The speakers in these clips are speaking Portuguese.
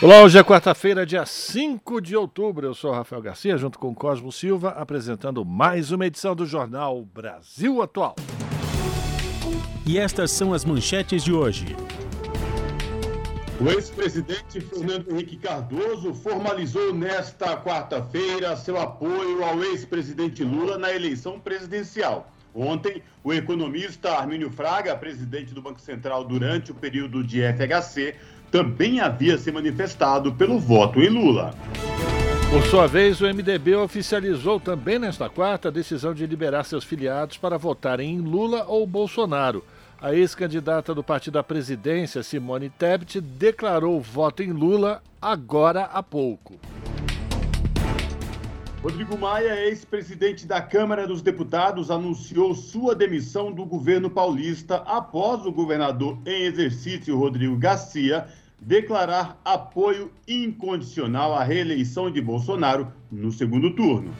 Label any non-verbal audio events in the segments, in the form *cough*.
Olá, hoje é quarta-feira, dia 5 de outubro. Eu sou Rafael Garcia, junto com Cosmo Silva, apresentando mais uma edição do Jornal Brasil Atual. E estas são as manchetes de hoje. O ex-presidente Fernando Henrique Cardoso formalizou nesta quarta-feira seu apoio ao ex-presidente Lula na eleição presidencial. Ontem, o economista Armínio Fraga, presidente do Banco Central durante o período de FHC, também havia se manifestado pelo voto em Lula. Por sua vez, o MDB oficializou também nesta quarta a decisão de liberar seus filiados para votarem em Lula ou Bolsonaro. A ex-candidata do partido à presidência, Simone Tebet, declarou voto em Lula agora há pouco. Rodrigo Maia, ex-presidente da Câmara dos Deputados, anunciou sua demissão do governo paulista após o governador em exercício, Rodrigo Garcia, declarar apoio incondicional à reeleição de Bolsonaro no segundo turno.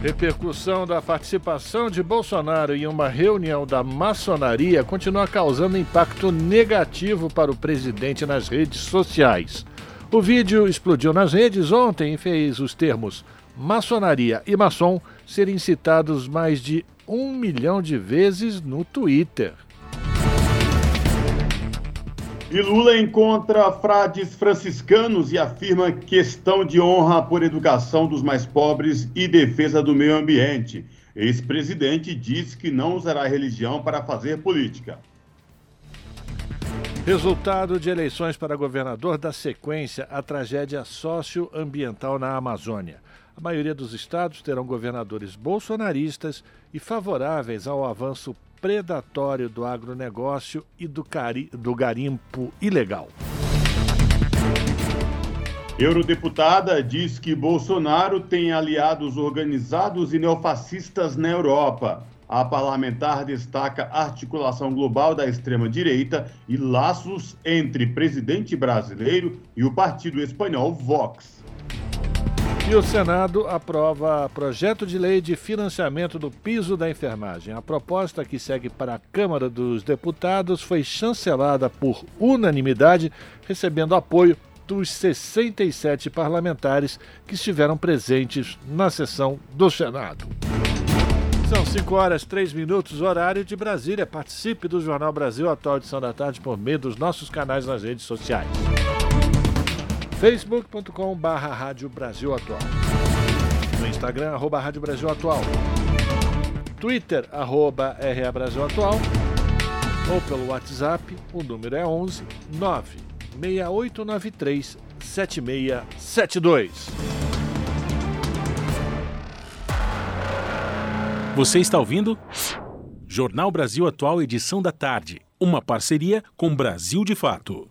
Repercussão da participação de Bolsonaro em uma reunião da maçonaria continua causando impacto negativo para o presidente nas redes sociais. O vídeo explodiu nas redes ontem e fez os termos maçonaria e maçom serem citados mais de um milhão de vezes no Twitter. E Lula encontra frades franciscanos e afirma questão de honra por educação dos mais pobres e defesa do meio ambiente. Ex-presidente diz que não usará religião para fazer política. Resultado de eleições para governador dá sequência à tragédia socioambiental na Amazônia. A maioria dos estados terão governadores bolsonaristas e favoráveis ao avanço predatório do agronegócio e do, cari do garimpo ilegal. Eurodeputada diz que Bolsonaro tem aliados organizados e neofascistas na Europa. A parlamentar destaca articulação global da extrema-direita e laços entre presidente brasileiro e o partido espanhol Vox. E o Senado aprova projeto de lei de financiamento do piso da enfermagem. A proposta que segue para a Câmara dos Deputados foi chancelada por unanimidade, recebendo apoio dos 67 parlamentares que estiveram presentes na sessão do Senado. São 5 horas 3 minutos, horário de Brasília. Participe do Jornal Brasil Atual Edição da Tarde por meio dos nossos canais nas redes sociais facebook.com barra Rádio Brasil Atual. No Instagram, arroba Rádio Brasil Atual. Twitter, arroba RA Brasil Atual. Ou pelo WhatsApp, o número é 11 96893 7672. Você está ouvindo? Jornal Brasil Atual, edição da tarde. Uma parceria com Brasil de Fato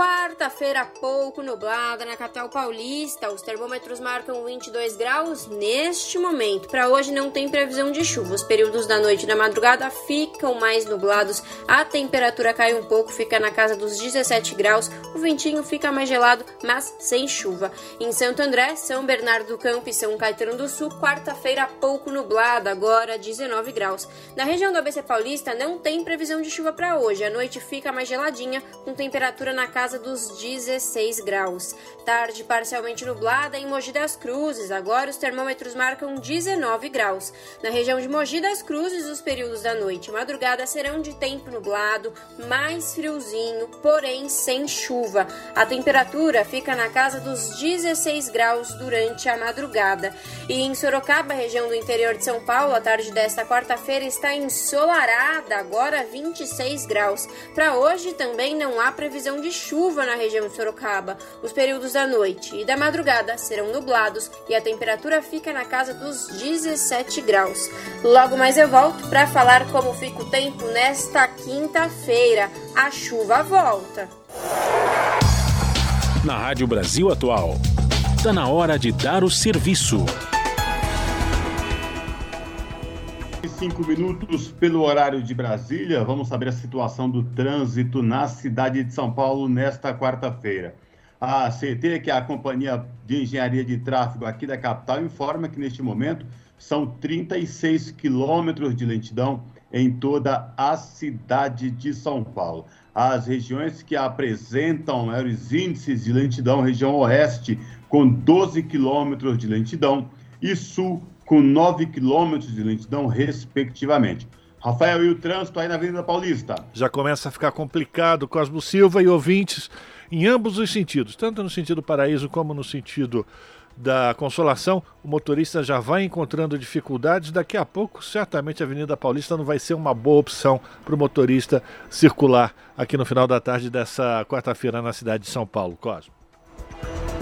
Quarta-feira pouco nublada na capital paulista. Os termômetros marcam 22 graus neste momento. Para hoje não tem previsão de chuva. Os períodos da noite e da madrugada ficam mais nublados. A temperatura cai um pouco, fica na casa dos 17 graus. O ventinho fica mais gelado, mas sem chuva. Em Santo André, São Bernardo do Campo e São Caetano do Sul, quarta-feira pouco nublada, agora 19 graus. Na região do ABC Paulista não tem previsão de chuva para hoje. A noite fica mais geladinha, com temperatura na casa casa dos 16 graus. Tarde parcialmente nublada em Mogi das Cruzes. Agora os termômetros marcam 19 graus. Na região de Mogi das Cruzes, os períodos da noite e madrugada serão de tempo nublado, mais friozinho, porém sem chuva. A temperatura fica na casa dos 16 graus durante a madrugada. E em Sorocaba, região do interior de São Paulo, a tarde desta quarta-feira está ensolarada, agora 26 graus. Para hoje também não há previsão de chuva chuva na região de Sorocaba. Os períodos da noite e da madrugada serão nublados e a temperatura fica na casa dos 17 graus. Logo mais eu volto para falar como fica o tempo nesta quinta-feira. A chuva volta. Na Rádio Brasil Atual, está na hora de dar o serviço. Cinco minutos pelo horário de Brasília. Vamos saber a situação do trânsito na cidade de São Paulo nesta quarta-feira. A CT, que é a Companhia de Engenharia de Tráfego aqui da capital, informa que neste momento são 36 quilômetros de lentidão em toda a cidade de São Paulo. As regiões que apresentam maiores índices de lentidão, região oeste, com 12 quilômetros de lentidão, e sul, com 9 quilômetros de lentidão, respectivamente. Rafael, e o trânsito aí na Avenida Paulista? Já começa a ficar complicado. Cosmo Silva e ouvintes em ambos os sentidos, tanto no sentido paraíso como no sentido da Consolação, o motorista já vai encontrando dificuldades. Daqui a pouco, certamente, a Avenida Paulista não vai ser uma boa opção para o motorista circular aqui no final da tarde dessa quarta-feira na cidade de São Paulo. Cosmo.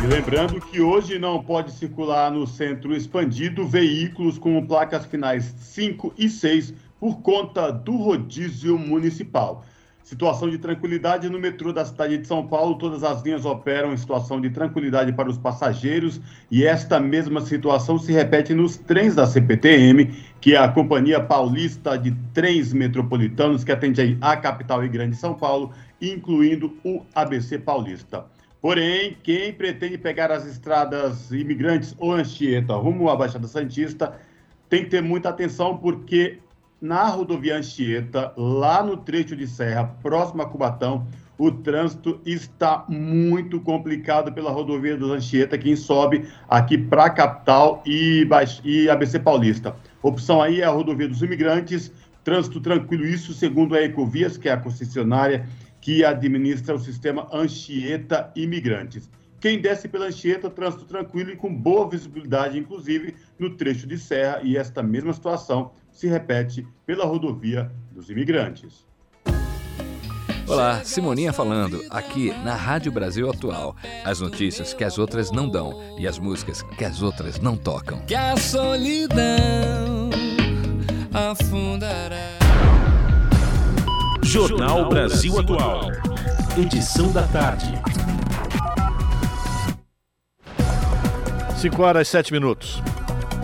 E lembrando que hoje não pode circular no centro expandido veículos com placas finais 5 e 6 por conta do rodízio municipal. Situação de tranquilidade no metrô da cidade de São Paulo. Todas as linhas operam em situação de tranquilidade para os passageiros e esta mesma situação se repete nos trens da CPTM, que é a Companhia Paulista de Trens Metropolitanos, que atende a capital e grande São Paulo, incluindo o ABC Paulista. Porém, quem pretende pegar as estradas imigrantes ou Anchieta rumo à Baixada Santista tem que ter muita atenção porque na rodovia Anchieta, lá no trecho de serra, próximo a Cubatão, o trânsito está muito complicado pela rodovia do Anchieta, quem sobe aqui para a capital e, e ABC Paulista. Opção aí é a rodovia dos imigrantes, trânsito tranquilo, isso segundo a Ecovias, que é a concessionária que administra o sistema Anchieta Imigrantes. Quem desce pela Anchieta, trânsito tranquilo e com boa visibilidade, inclusive no trecho de serra, e esta mesma situação se repete pela rodovia dos imigrantes. Olá, Simoninha falando, aqui na Rádio Brasil Atual. As notícias que as outras não dão e as músicas que as outras não tocam. Que a solidão afundará. Jornal Brasil Atual. Edição da tarde. 5 horas e 7 minutos.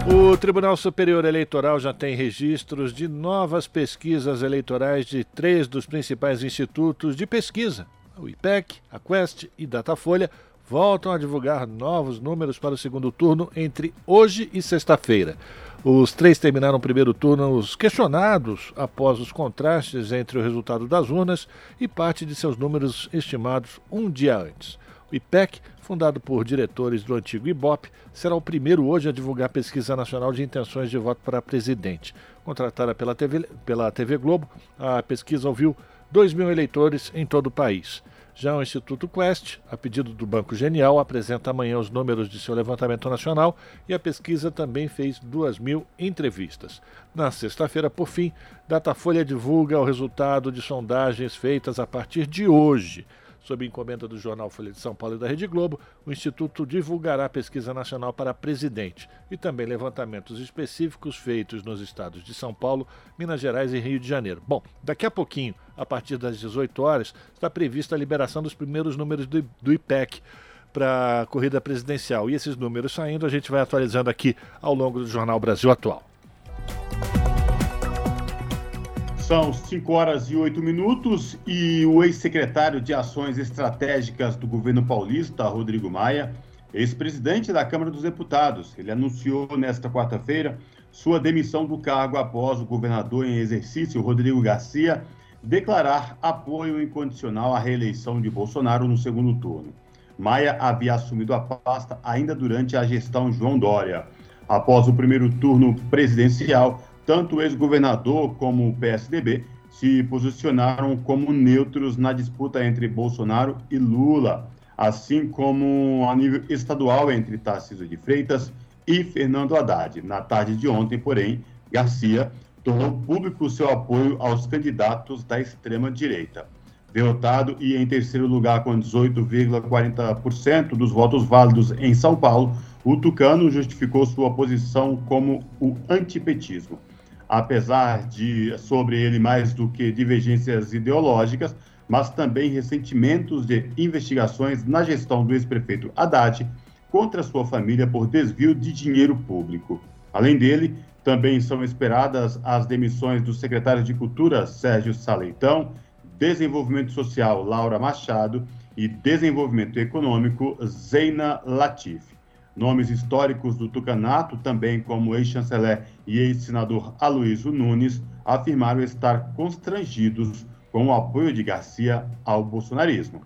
O Tribunal Superior Eleitoral já tem registros de novas pesquisas eleitorais de três dos principais institutos de pesquisa. O IPEC, a Quest e Datafolha voltam a divulgar novos números para o segundo turno entre hoje e sexta-feira. Os três terminaram o primeiro turno os questionados após os contrastes entre o resultado das urnas e parte de seus números estimados um dia antes. O IPEC fundado por diretores do antigo IBOP, será o primeiro hoje a divulgar pesquisa nacional de intenções de voto para presidente. Contratada pela TV, pela TV Globo, a pesquisa ouviu 2 mil eleitores em todo o país. Já o Instituto Quest, a pedido do Banco Genial, apresenta amanhã os números de seu levantamento nacional e a pesquisa também fez 2 mil entrevistas. Na sexta-feira, por fim, Datafolha divulga o resultado de sondagens feitas a partir de hoje. Sob encomenda do jornal Folha de São Paulo e da Rede Globo, o Instituto divulgará pesquisa nacional para presidente e também levantamentos específicos feitos nos estados de São Paulo, Minas Gerais e Rio de Janeiro. Bom, daqui a pouquinho, a partir das 18 horas, está prevista a liberação dos primeiros números do, do IPEC para a corrida presidencial. E esses números saindo, a gente vai atualizando aqui ao longo do Jornal Brasil Atual. São 5 horas e 8 minutos e o ex-secretário de Ações Estratégicas do governo paulista, Rodrigo Maia, ex-presidente da Câmara dos Deputados, ele anunciou nesta quarta-feira sua demissão do cargo após o governador em exercício, Rodrigo Garcia, declarar apoio incondicional à reeleição de Bolsonaro no segundo turno. Maia havia assumido a pasta ainda durante a gestão João Dória. Após o primeiro turno presidencial, tanto o ex-governador como o PSDB se posicionaram como neutros na disputa entre Bolsonaro e Lula, assim como a nível estadual entre Tarcísio de Freitas e Fernando Haddad. Na tarde de ontem, porém, Garcia tornou público seu apoio aos candidatos da extrema-direita. derrotado, e em terceiro lugar, com 18,40% dos votos válidos em São Paulo, o Tucano justificou sua posição como o antipetismo. Apesar de sobre ele mais do que divergências ideológicas, mas também ressentimentos de investigações na gestão do ex-prefeito Haddad contra sua família por desvio de dinheiro público. Além dele, também são esperadas as demissões do secretário de Cultura, Sérgio Saleitão, Desenvolvimento Social, Laura Machado, e Desenvolvimento Econômico, Zeina Latif. Nomes históricos do Tucanato, também como ex-chanceler e ex-senador Aloysio Nunes, afirmaram estar constrangidos com o apoio de Garcia ao bolsonarismo.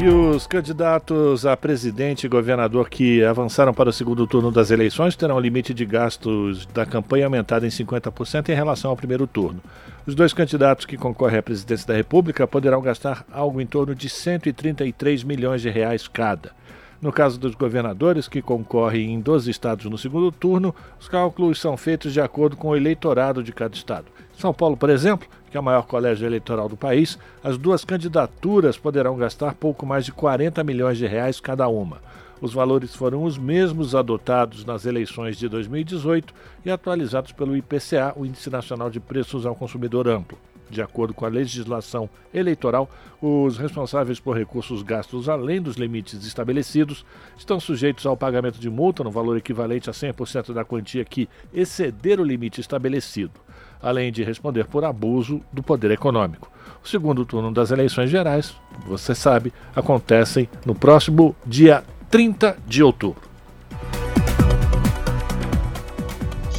E os candidatos a presidente e governador que avançaram para o segundo turno das eleições terão o limite de gastos da campanha aumentado em 50% em relação ao primeiro turno. Os dois candidatos que concorrem à presidência da República poderão gastar algo em torno de 133 milhões de reais cada. No caso dos governadores, que concorrem em 12 estados no segundo turno, os cálculos são feitos de acordo com o eleitorado de cada estado. São Paulo, por exemplo, que é o maior colégio eleitoral do país, as duas candidaturas poderão gastar pouco mais de 40 milhões de reais cada uma. Os valores foram os mesmos adotados nas eleições de 2018 e atualizados pelo IPCA, o Índice Nacional de Preços ao Consumidor Amplo. De acordo com a legislação eleitoral, os responsáveis por recursos gastos além dos limites estabelecidos estão sujeitos ao pagamento de multa no valor equivalente a 100% da quantia que exceder o limite estabelecido além de responder por abuso do poder econômico. O segundo turno das eleições gerais, você sabe, acontecem no próximo dia 30 de outubro.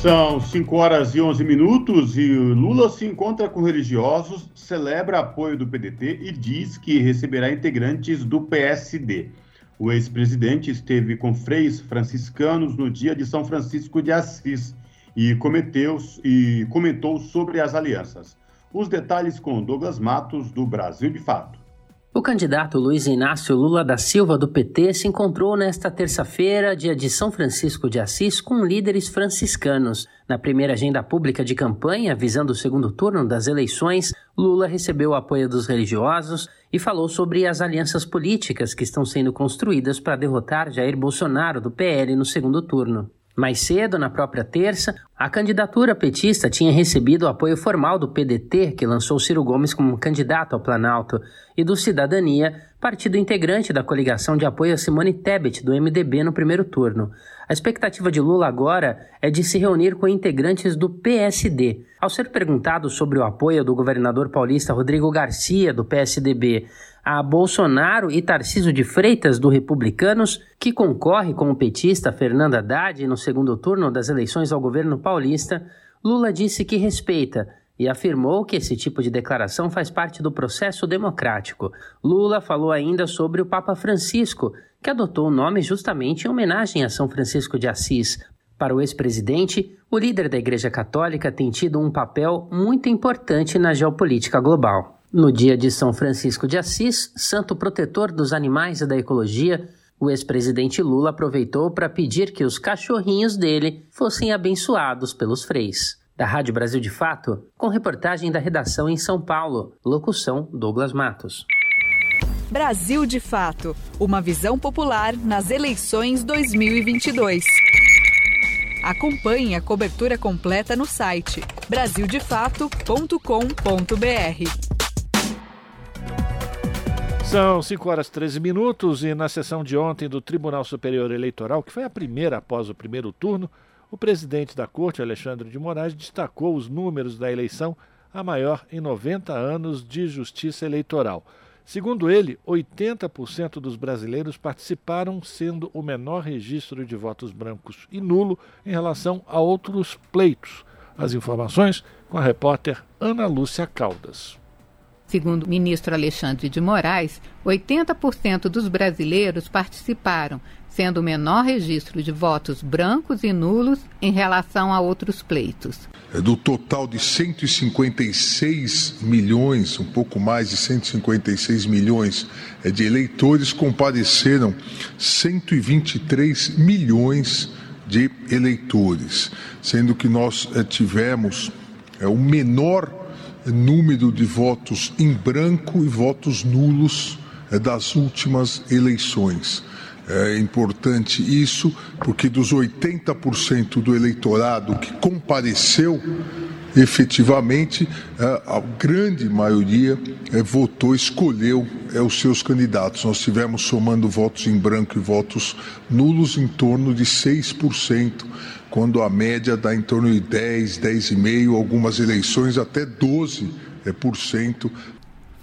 São 5 horas e 11 minutos e Lula se encontra com religiosos, celebra apoio do PDT e diz que receberá integrantes do PSD. O ex-presidente esteve com freis franciscanos no dia de São Francisco de Assis e, cometeu, e comentou sobre as alianças. Os detalhes com Douglas Matos, do Brasil de Fato. O candidato Luiz Inácio Lula da Silva, do PT, se encontrou nesta terça-feira, dia de São Francisco de Assis, com líderes franciscanos. Na primeira agenda pública de campanha, visando o segundo turno das eleições, Lula recebeu o apoio dos religiosos e falou sobre as alianças políticas que estão sendo construídas para derrotar Jair Bolsonaro, do PL, no segundo turno. Mais cedo, na própria terça, a candidatura petista tinha recebido o apoio formal do PDT, que lançou Ciro Gomes como candidato ao Planalto, e do Cidadania, partido integrante da coligação de apoio a Simone Tebet, do MDB, no primeiro turno. A expectativa de Lula agora é de se reunir com integrantes do PSD. Ao ser perguntado sobre o apoio do governador paulista Rodrigo Garcia, do PSDB, a Bolsonaro e Tarciso de Freitas, do Republicanos, que concorre com o petista Fernando Haddad no segundo turno das eleições ao governo paulista, Lula disse que respeita e afirmou que esse tipo de declaração faz parte do processo democrático. Lula falou ainda sobre o Papa Francisco, que adotou o nome justamente em homenagem a São Francisco de Assis. Para o ex-presidente, o líder da Igreja Católica tem tido um papel muito importante na geopolítica global. No dia de São Francisco de Assis, santo protetor dos animais e da ecologia, o ex-presidente Lula aproveitou para pedir que os cachorrinhos dele fossem abençoados pelos freis. Da Rádio Brasil de Fato, com reportagem da redação em São Paulo, locução Douglas Matos. Brasil de Fato Uma visão popular nas eleições 2022. Acompanhe a cobertura completa no site brasildefato.com.br. São 5 horas e 13 minutos e na sessão de ontem do Tribunal Superior Eleitoral, que foi a primeira após o primeiro turno, o presidente da Corte, Alexandre de Moraes, destacou os números da eleição, a maior em 90 anos de justiça eleitoral. Segundo ele, 80% dos brasileiros participaram, sendo o menor registro de votos brancos e nulo em relação a outros pleitos. As informações com a repórter Ana Lúcia Caldas. Segundo o ministro Alexandre de Moraes, 80% dos brasileiros participaram, sendo o menor registro de votos brancos e nulos em relação a outros pleitos. É do total de 156 milhões, um pouco mais de 156 milhões é, de eleitores, compareceram 123 milhões de eleitores, sendo que nós é, tivemos o menor número de votos em branco e votos nulos é, das últimas eleições. É importante isso, porque dos 80% do eleitorado que compareceu, efetivamente, é, a grande maioria é, votou, escolheu os seus candidatos. Nós tivemos, somando votos em branco e votos nulos, em torno de 6%, quando a média dá em torno de 10, 10,5%, algumas eleições até 12%.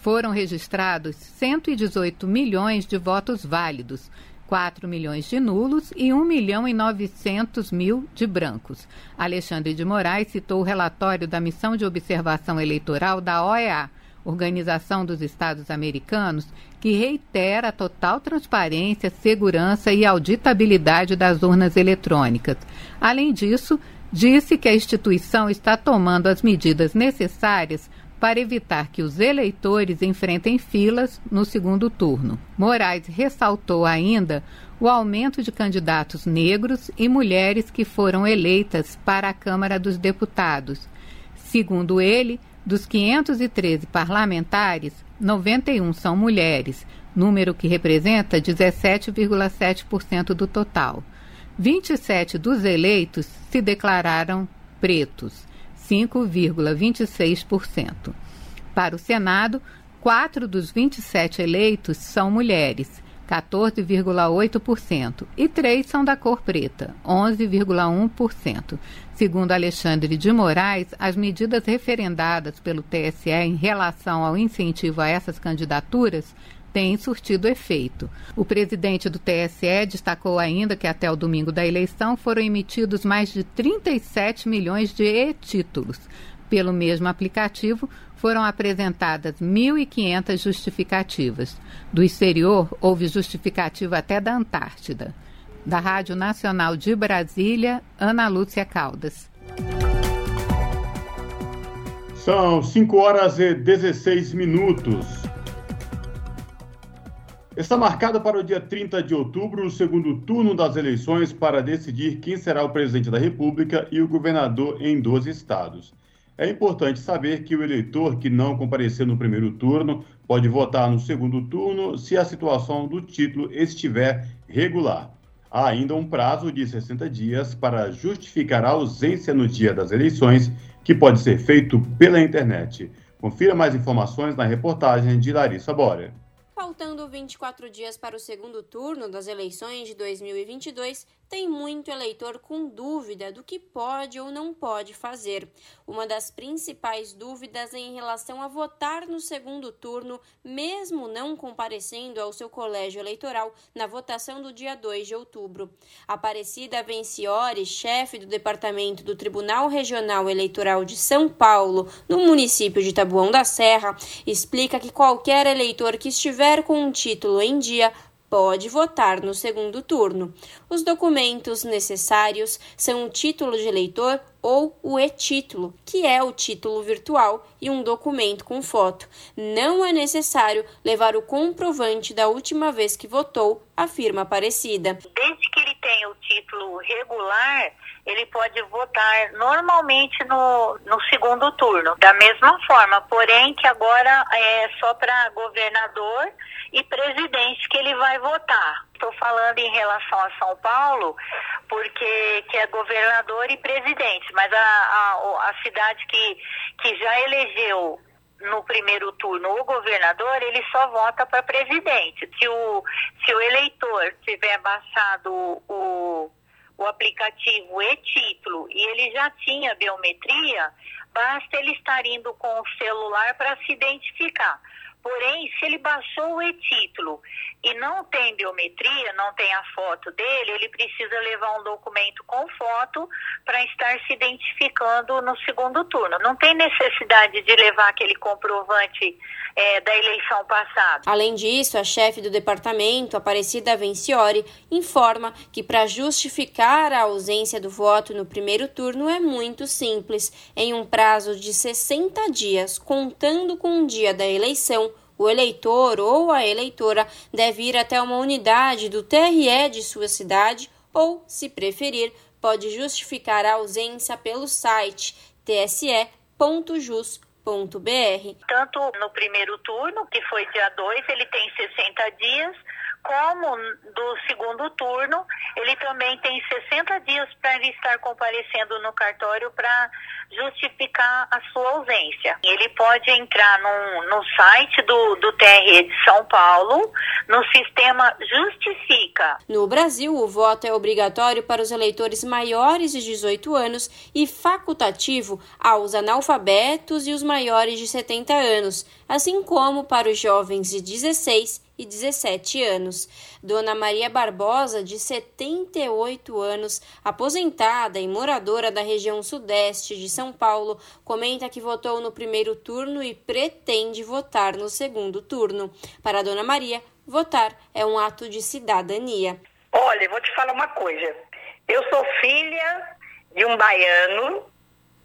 Foram registrados 118 milhões de votos válidos 4 milhões de nulos e 1 milhão e 900 mil de brancos. Alexandre de Moraes citou o relatório da Missão de Observação Eleitoral da OEA, Organização dos Estados Americanos, que reitera a total transparência, segurança e auditabilidade das urnas eletrônicas. Além disso, disse que a instituição está tomando as medidas necessárias para evitar que os eleitores enfrentem filas no segundo turno. Moraes ressaltou ainda o aumento de candidatos negros e mulheres que foram eleitas para a Câmara dos Deputados. Segundo ele, dos 513 parlamentares, 91 são mulheres, número que representa 17,7% do total. 27 dos eleitos se declararam pretos. 5,26%. Para o Senado, quatro dos 27 eleitos são mulheres, 14,8%, e três são da cor preta, 11,1%. Segundo Alexandre de Moraes, as medidas referendadas pelo TSE em relação ao incentivo a essas candidaturas tem surtido efeito. O presidente do TSE destacou ainda que até o domingo da eleição foram emitidos mais de 37 milhões de e-títulos. Pelo mesmo aplicativo, foram apresentadas 1.500 justificativas. Do exterior, houve justificativa até da Antártida. Da Rádio Nacional de Brasília, Ana Lúcia Caldas. São 5 horas e 16 minutos. Está marcado para o dia 30 de outubro o segundo turno das eleições para decidir quem será o presidente da República e o governador em 12 estados. É importante saber que o eleitor que não compareceu no primeiro turno pode votar no segundo turno se a situação do título estiver regular. Há ainda um prazo de 60 dias para justificar a ausência no dia das eleições, que pode ser feito pela internet. Confira mais informações na reportagem de Larissa Bora. Faltando 24 dias para o segundo turno das eleições de 2022, tem muito eleitor com dúvida do que pode ou não pode fazer. Uma das principais dúvidas é em relação a votar no segundo turno, mesmo não comparecendo ao seu colégio eleitoral na votação do dia 2 de outubro. Aparecida Venciori, chefe do departamento do Tribunal Regional Eleitoral de São Paulo, no município de Tabuão da Serra, explica que qualquer eleitor que estiver com um título em dia pode votar no segundo turno. Os documentos necessários são o título de eleitor ou o e-título, que é o título virtual e um documento com foto. Não é necessário levar o comprovante da última vez que votou, afirma Aparecida. Desde que ele tenha o título regular, ele pode votar normalmente no, no segundo turno, da mesma forma, porém que agora é só para governador e presidente que ele vai votar. Estou falando em relação a São Paulo, porque que é governador e presidente, mas a, a, a cidade que, que já elegeu no primeiro turno o governador, ele só vota para presidente. Se o, se o eleitor tiver baixado o, o aplicativo e-título e ele já tinha biometria, basta ele estar indo com o celular para se identificar. Porém, se ele baixou o e-título e não tem biometria, não tem a foto dele, ele precisa levar um documento com foto para estar se identificando no segundo turno. Não tem necessidade de levar aquele comprovante é, da eleição passada. Além disso, a chefe do departamento, Aparecida Venciori, informa que para justificar a ausência do voto no primeiro turno é muito simples. Em um prazo de 60 dias, contando com o dia da eleição, o eleitor ou a eleitora deve ir até uma unidade do TRE de sua cidade ou, se preferir, pode justificar a ausência pelo site tse.jus.br Tanto no primeiro turno, que foi dia 2, ele tem 60 dias, como do segundo turno, ele também tem 60 dias para estar comparecendo no cartório para justificar a sua ausência. Ele pode entrar no, no site do, do TRE de São Paulo, no sistema Justifica. No Brasil, o voto é obrigatório para os eleitores maiores de 18 anos e facultativo aos analfabetos e os maiores de 70 anos, assim como para os jovens de 16 e 17 anos. Dona Maria Barbosa, de 78 anos, aposentada e moradora da região sudeste de São Paulo, comenta que votou no primeiro turno e pretende votar no segundo turno. Para Dona Maria, votar é um ato de cidadania. Olha, vou te falar uma coisa. Eu sou filha de um baiano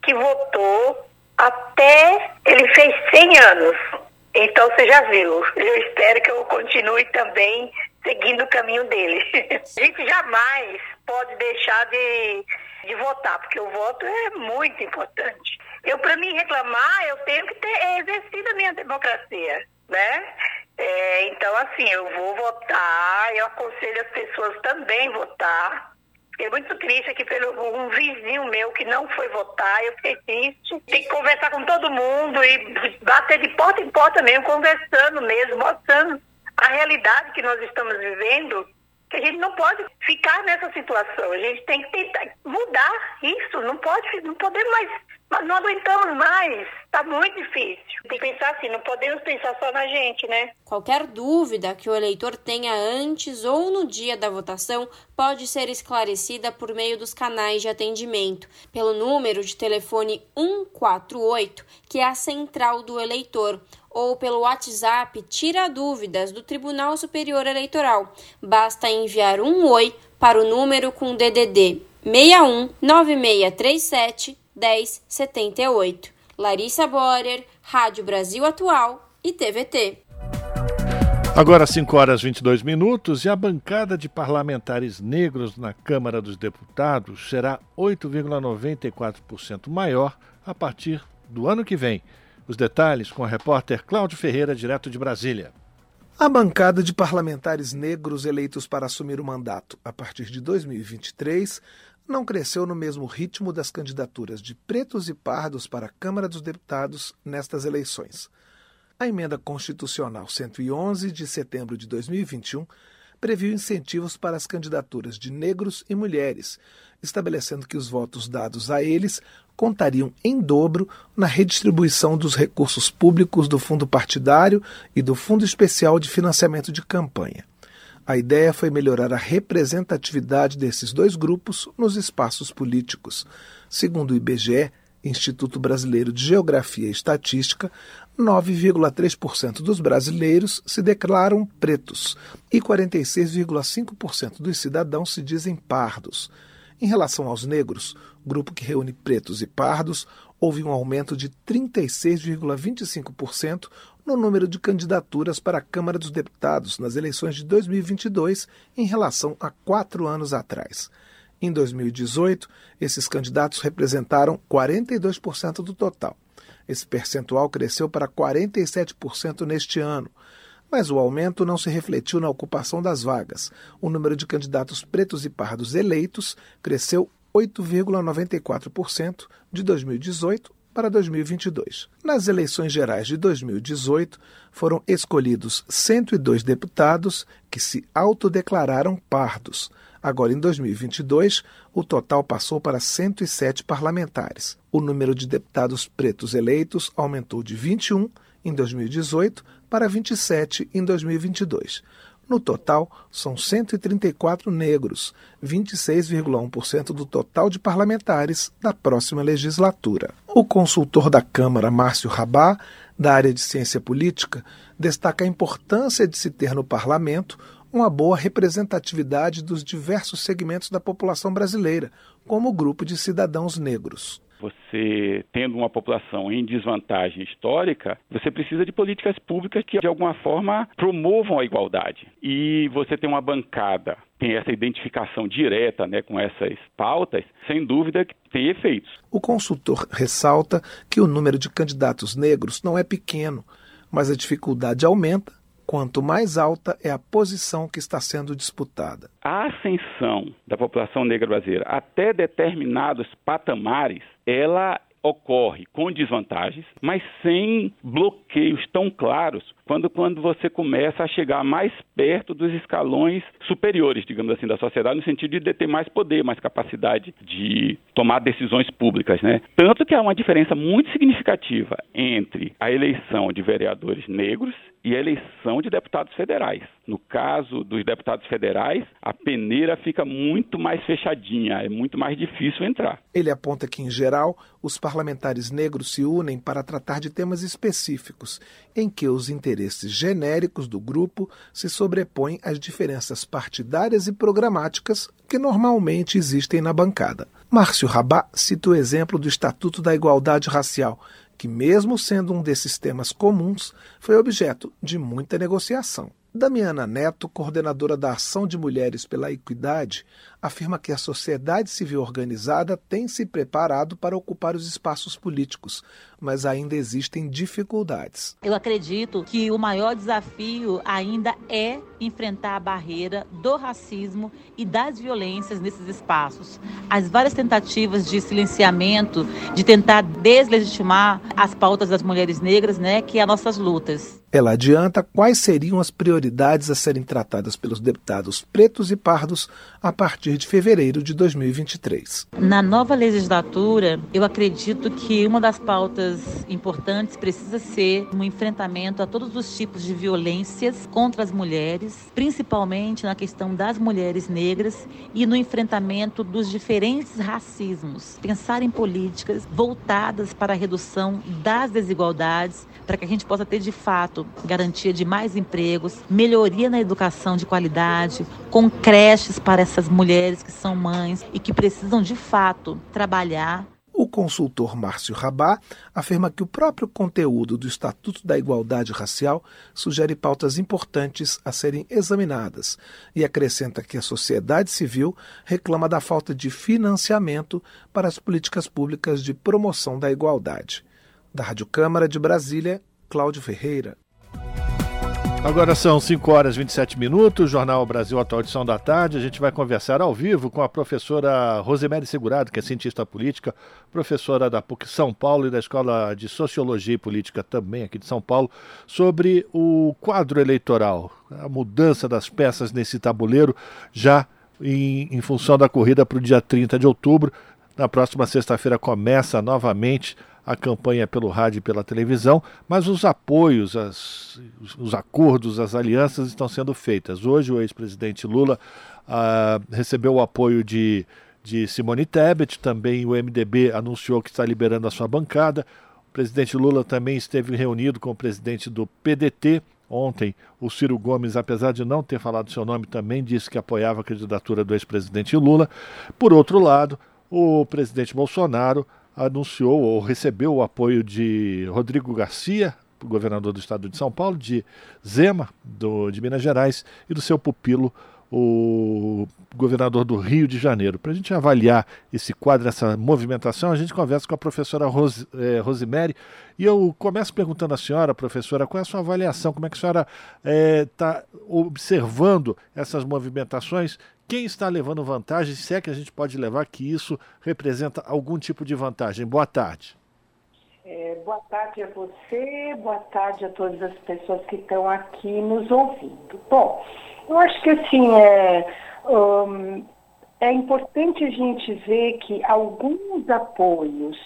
que votou até ele fez 100 anos. Então você já viu. Eu espero que eu continue também seguindo o caminho dele. *laughs* A gente jamais pode deixar de, de votar, porque o voto é muito importante. Eu, para mim reclamar, eu tenho que ter exercido a minha democracia, né? É, então, assim, eu vou votar, eu aconselho as pessoas também votar. Fiquei muito triste aqui pelo um vizinho meu que não foi votar, eu fiquei triste. Tem que conversar com todo mundo e bater de porta em porta mesmo, conversando mesmo, mostrando a realidade que nós estamos vivendo, a gente não pode ficar nessa situação. A gente tem que tentar mudar isso, não pode, não podemos mais mas não aguentamos mais. Está muito difícil. Tem que pensar assim, não podemos pensar só na gente, né? Qualquer dúvida que o eleitor tenha antes ou no dia da votação pode ser esclarecida por meio dos canais de atendimento, pelo número de telefone 148, que é a central do eleitor, ou pelo WhatsApp Tira Dúvidas do Tribunal Superior Eleitoral. Basta enviar um oi para o número com DDD 61 9637 1078. Larissa Borer, Rádio Brasil Atual e TVT. Agora 5 horas 22 minutos e a bancada de parlamentares negros na Câmara dos Deputados será 8,94% maior a partir do ano que vem. Os detalhes com a repórter Cláudio Ferreira, direto de Brasília. A bancada de parlamentares negros eleitos para assumir o mandato a partir de 2023 não cresceu no mesmo ritmo das candidaturas de pretos e pardos para a Câmara dos Deputados nestas eleições. A emenda constitucional 111 de setembro de 2021 previu incentivos para as candidaturas de negros e mulheres, estabelecendo que os votos dados a eles contariam em dobro na redistribuição dos recursos públicos do fundo partidário e do Fundo Especial de Financiamento de Campanha. A ideia foi melhorar a representatividade desses dois grupos nos espaços políticos. Segundo o IBGE, Instituto Brasileiro de Geografia e Estatística, 9,3% dos brasileiros se declaram pretos e 46,5% dos cidadãos se dizem pardos. Em relação aos negros, grupo que reúne pretos e pardos, houve um aumento de 36,25% no número de candidaturas para a Câmara dos Deputados nas eleições de 2022 em relação a quatro anos atrás. Em 2018, esses candidatos representaram 42% do total. Esse percentual cresceu para 47% neste ano. Mas o aumento não se refletiu na ocupação das vagas. O número de candidatos pretos e pardos eleitos cresceu 8,94% de 2018 para 2022. Nas eleições gerais de 2018, foram escolhidos 102 deputados que se autodeclararam pardos. Agora, em 2022, o total passou para 107 parlamentares. O número de deputados pretos eleitos aumentou de 21 em 2018 para 27 em 2022. No total, são 134 negros, 26,1% do total de parlamentares da próxima legislatura. O consultor da Câmara, Márcio Rabá, da área de ciência política, destaca a importância de se ter no parlamento uma boa representatividade dos diversos segmentos da população brasileira, como o grupo de cidadãos negros. Você tendo uma população em desvantagem histórica, você precisa de políticas públicas que de alguma forma promovam a igualdade. E você tem uma bancada tem essa identificação direta né, com essas pautas, sem dúvida que tem efeitos. O consultor ressalta que o número de candidatos negros não é pequeno, mas a dificuldade aumenta quanto mais alta é a posição que está sendo disputada. A ascensão da população negra brasileira até determinados patamares, ela ocorre com desvantagens, mas sem bloqueios tão claros quando, quando você começa a chegar mais perto dos escalões superiores, digamos assim, da sociedade, no sentido de ter mais poder, mais capacidade de tomar decisões públicas. Né? Tanto que há uma diferença muito significativa entre a eleição de vereadores negros e a eleição de deputados federais. No caso dos deputados federais, a peneira fica muito mais fechadinha, é muito mais difícil entrar. Ele aponta que, em geral, os parlamentares negros se unem para tratar de temas específicos, em que os interesses genéricos do grupo se sobrepõem às diferenças partidárias e programáticas que normalmente existem na bancada. Márcio Rabá cita o exemplo do Estatuto da Igualdade Racial, que, mesmo sendo um desses temas comuns, foi objeto de muita negociação. Damiana Neto, coordenadora da Ação de Mulheres pela Equidade, afirma que a sociedade civil organizada tem se preparado para ocupar os espaços políticos, mas ainda existem dificuldades. Eu acredito que o maior desafio ainda é enfrentar a barreira do racismo e das violências nesses espaços. As várias tentativas de silenciamento, de tentar deslegitimar as pautas das mulheres negras, né, que é as nossas lutas. Ela adianta quais seriam as prioridades a serem tratadas pelos deputados pretos e pardos a partir de fevereiro de 2023. Na nova legislatura, eu acredito que uma das pautas importantes precisa ser um enfrentamento a todos os tipos de violências contra as mulheres, principalmente na questão das mulheres negras e no enfrentamento dos diferentes racismos. Pensar em políticas voltadas para a redução das desigualdades, para que a gente possa ter de fato garantia de mais empregos, melhoria na educação de qualidade, com creches para essas mulheres que são mães e que precisam de fato trabalhar o consultor Márcio Rabá afirma que o próprio conteúdo do Estatuto da Igualdade Racial sugere pautas importantes a serem examinadas e acrescenta que a sociedade civil reclama da falta de financiamento para as políticas públicas de promoção da igualdade. Da Rádio Câmara de Brasília, Cláudio Ferreira. Agora são 5 horas e 27 minutos, Jornal Brasil Atual Edição da Tarde. A gente vai conversar ao vivo com a professora Rosemary Segurado, que é cientista política, professora da PUC São Paulo e da Escola de Sociologia e Política também aqui de São Paulo, sobre o quadro eleitoral, a mudança das peças nesse tabuleiro, já em, em função da corrida para o dia 30 de outubro. Na próxima sexta-feira começa novamente a campanha pelo rádio e pela televisão, mas os apoios, as, os acordos, as alianças estão sendo feitas. Hoje o ex-presidente Lula ah, recebeu o apoio de, de Simone Tebet, também o MDB anunciou que está liberando a sua bancada. O presidente Lula também esteve reunido com o presidente do PDT, Ontem, o Ciro Gomes, apesar de não ter falado seu nome, também disse que apoiava a candidatura do ex-presidente Lula. Por outro lado, o presidente Bolsonaro anunciou ou recebeu o apoio de Rodrigo Garcia, governador do estado de São Paulo, de Zema, do, de Minas Gerais, e do seu pupilo, o governador do Rio de Janeiro. Para a gente avaliar esse quadro, essa movimentação, a gente conversa com a professora Rose, eh, Rosemary. E eu começo perguntando à senhora, professora, qual é a sua avaliação? Como é que a senhora está eh, observando essas movimentações quem está levando vantagem, se é que a gente pode levar que isso representa algum tipo de vantagem. Boa tarde. É, boa tarde a você, boa tarde a todas as pessoas que estão aqui nos ouvindo. Bom, eu acho que assim é, um, é importante a gente ver que alguns apoios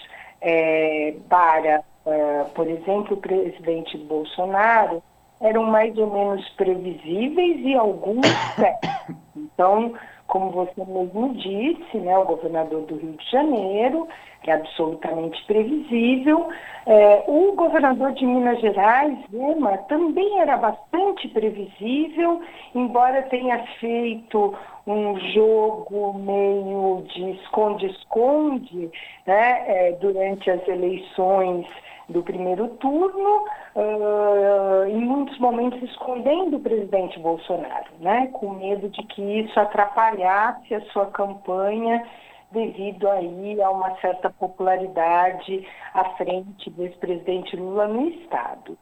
é, para, uh, por exemplo, o presidente Bolsonaro eram mais ou menos previsíveis e alguns *coughs* Então, como você mesmo disse, né, o governador do Rio de Janeiro é absolutamente previsível. É, o governador de Minas Gerais, Zema, também era bastante previsível, embora tenha feito um jogo meio de esconde-esconde né, é, durante as eleições do primeiro turno, uh, em muitos momentos escondendo o presidente Bolsonaro, né, com medo de que isso atrapalhasse a sua campanha devido aí a uma certa popularidade à frente do ex-presidente Lula no Estado.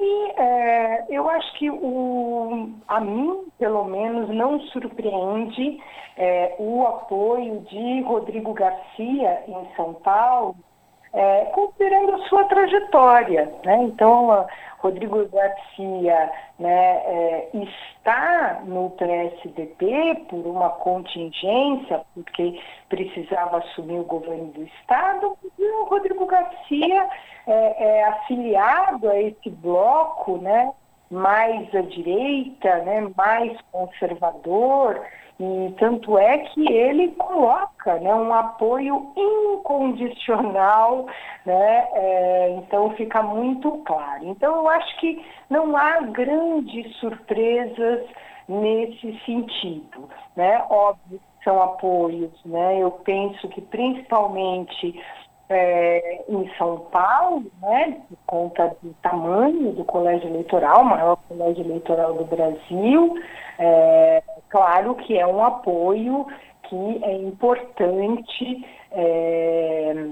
E é, eu acho que o, a mim, pelo menos, não surpreende é, o apoio de Rodrigo Garcia em São Paulo é, considerando a sua trajetória. Né? Então, Rodrigo Garcia né, é, está no PSDB por uma contingência, porque precisava assumir o governo do Estado, e o Rodrigo Garcia é, é afiliado a esse bloco né, mais à direita, né, mais conservador, e tanto é que ele coloca né, um apoio incondicional, né, é, então fica muito claro. Então eu acho que não há grandes surpresas nesse sentido. Né? Óbvio que são apoios, né? eu penso que principalmente é, em São Paulo, né, por conta do tamanho do colégio eleitoral, o maior colégio eleitoral do Brasil, é, claro que é um apoio que é importante é,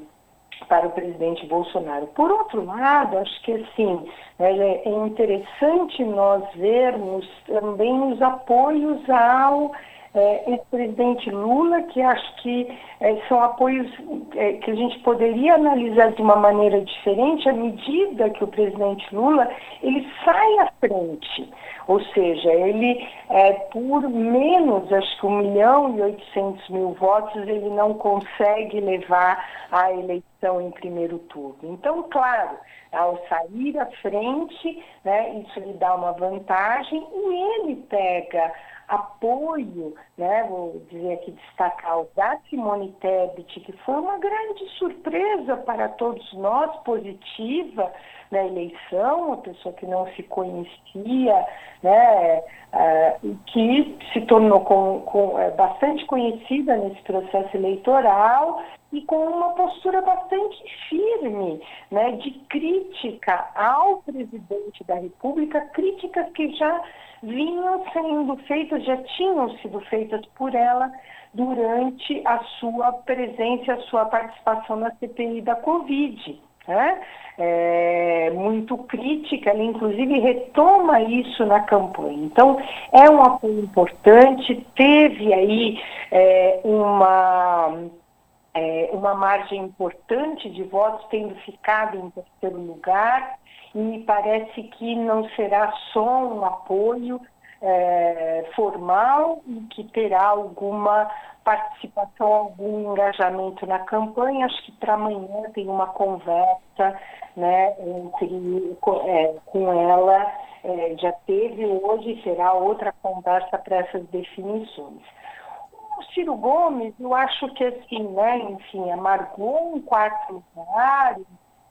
para o presidente Bolsonaro. Por outro lado, acho que assim, é, é interessante nós vermos também os apoios ao é, ex-presidente Lula, que acho que é, são apoios é, que a gente poderia analisar de uma maneira diferente à medida que o presidente Lula ele sai à frente. Ou seja, ele, é, por menos, acho que 1 milhão e 800 mil votos, ele não consegue levar a eleição em primeiro turno. Então, claro, ao sair à frente, né, isso lhe dá uma vantagem e ele pega apoio, né, vou dizer aqui, destacar o da Simone Tebet, que foi uma grande surpresa para todos nós, positiva na eleição, uma pessoa que não se conhecia, né, uh, que se tornou com, com, é, bastante conhecida nesse processo eleitoral e com uma postura bastante firme né, de crítica ao presidente da República, críticas que já vinham sendo feitas, já tinham sido feitas por ela durante a sua presença, a sua participação na CPI da Covid. Né? É, muito crítica, ela inclusive retoma isso na campanha. Então, é um apoio importante, teve aí é, uma, é, uma margem importante de votos, tendo ficado em terceiro lugar, e parece que não será só um apoio é, formal e que terá alguma participação, algum engajamento na campanha. Acho que para amanhã tem uma conversa né, entre, é, com ela, é, já teve hoje, será outra conversa para essas definições. O Ciro Gomes, eu acho que assim, né, enfim, amargou um quarto lugar,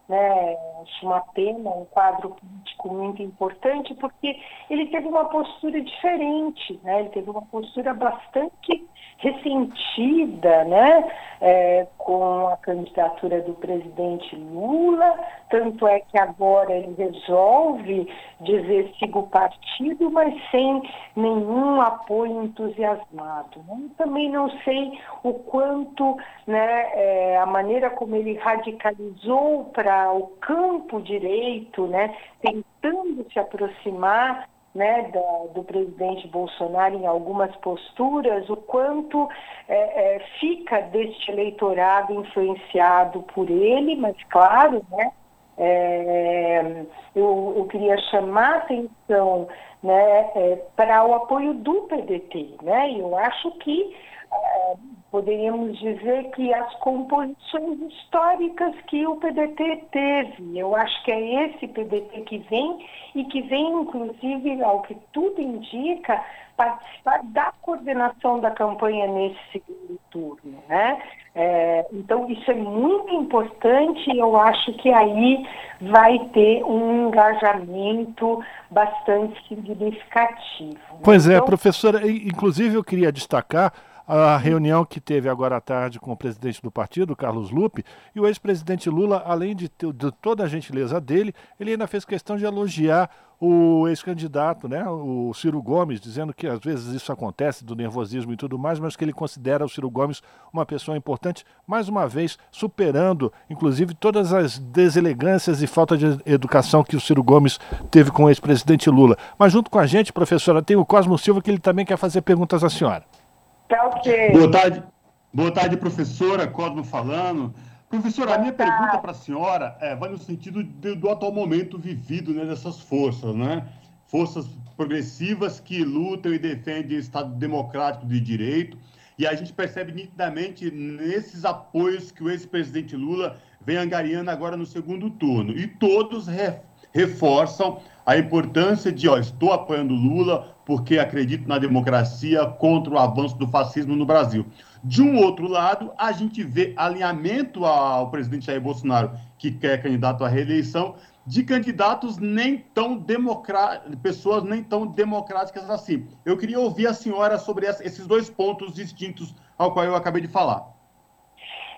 né, acho uma pena, um quadro político muito importante, porque ele teve uma postura diferente, né, ele teve uma postura bastante ressentida né, é, com a candidatura do presidente Lula, tanto é que agora ele resolve dizer siga o partido, mas sem nenhum apoio entusiasmado. Né? Também não sei o quanto né, é, a maneira como ele radicalizou para o campo direito, né, tentando se aproximar né, da, do presidente Bolsonaro em algumas posturas, o quanto é, é, fica deste eleitorado influenciado por ele, mas claro, né, é, eu, eu, queria chamar atenção né, é, para o apoio do PDT. Né, eu acho que é, poderíamos dizer que as composições históricas que o PDT teve. Eu acho que é esse PDT que vem e que vem, inclusive, ao que tudo indica, participar da coordenação da campanha nesse segundo turno. Né? É, então, isso é muito importante e eu acho que aí vai ter um engajamento bastante significativo. Pois é, então, professora, inclusive eu queria destacar a reunião que teve agora à tarde com o presidente do partido, Carlos Lupe, e o ex-presidente Lula, além de, ter, de toda a gentileza dele, ele ainda fez questão de elogiar o ex-candidato, né, o Ciro Gomes, dizendo que às vezes isso acontece do nervosismo e tudo mais, mas que ele considera o Ciro Gomes uma pessoa importante, mais uma vez superando, inclusive, todas as deselegâncias e falta de educação que o Ciro Gomes teve com o ex-presidente Lula. Mas junto com a gente, professora, tem o Cosmo Silva que ele também quer fazer perguntas à senhora. Tá ok. Boa tarde, boa tarde professora Cosmo falando. Professora, a minha pergunta para a senhora é, vai no sentido de, do atual momento vivido né, dessas forças, né? Forças progressivas que lutam e defendem o Estado democrático de direito. E a gente percebe nitidamente nesses apoios que o ex-presidente Lula vem angariando agora no segundo turno. E todos re, reforçam a importância de, ó, estou apoiando Lula porque acredito na democracia contra o avanço do fascismo no Brasil. De um outro lado, a gente vê alinhamento ao presidente Jair Bolsonaro, que quer candidato à reeleição, de candidatos nem tão democráticos, pessoas nem tão democráticas assim. Eu queria ouvir a senhora sobre esses dois pontos distintos ao qual eu acabei de falar.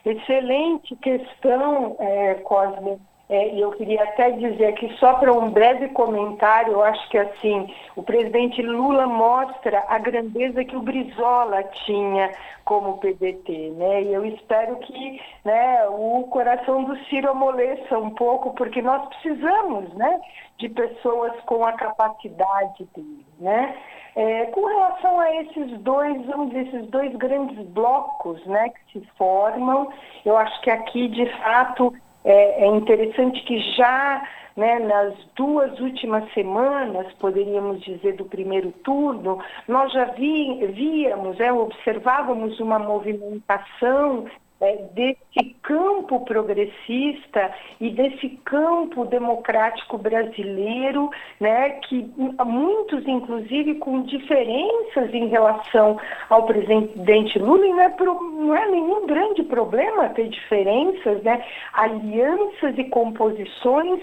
Excelente questão, é, Cosme. É, e eu queria até dizer aqui, só para um breve comentário, eu acho que assim, o presidente Lula mostra a grandeza que o Brizola tinha como PDT, né? E eu espero que né, o coração do Ciro amoleça um pouco, porque nós precisamos né, de pessoas com a capacidade dele, né? É, com relação a esses dois, vamos dizer, esses dois grandes blocos né, que se formam, eu acho que aqui, de fato, é, é interessante que já né, nas duas últimas semanas, poderíamos dizer, do primeiro turno, nós já vi, víamos, é, observávamos uma movimentação é, desse campo progressista e desse campo democrático brasileiro, né, que muitos, inclusive, com diferenças em relação ao presidente Lula, e não é, pro, não é nenhum grande problema ter diferenças, né, alianças e composições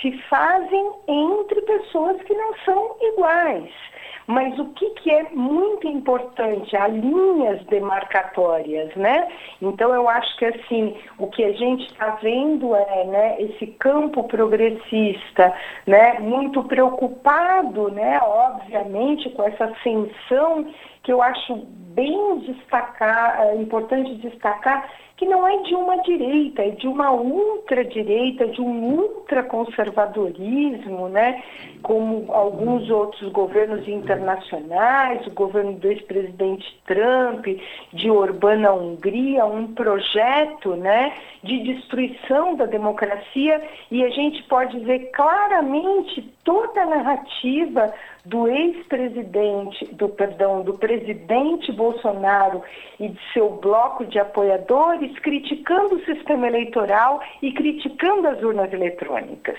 se fazem entre pessoas que não são iguais. Mas o que, que é muito importante? Há linhas demarcatórias, né? Então eu acho que assim, o que a gente está vendo é né, esse campo progressista, né, muito preocupado, né, obviamente, com essa ascensão que eu acho bem destacar, é importante destacar, que não é de uma direita, é de uma ultradireita, de um ultraconservadorismo, né? como alguns outros governos internacionais, o governo do ex-presidente Trump, de Orbán Hungria, um projeto né, de destruição da democracia, e a gente pode ver claramente toda a narrativa do ex-presidente, do perdão, do presidente Bolsonaro e de seu bloco de apoiadores criticando o sistema eleitoral e criticando as urnas eletrônicas.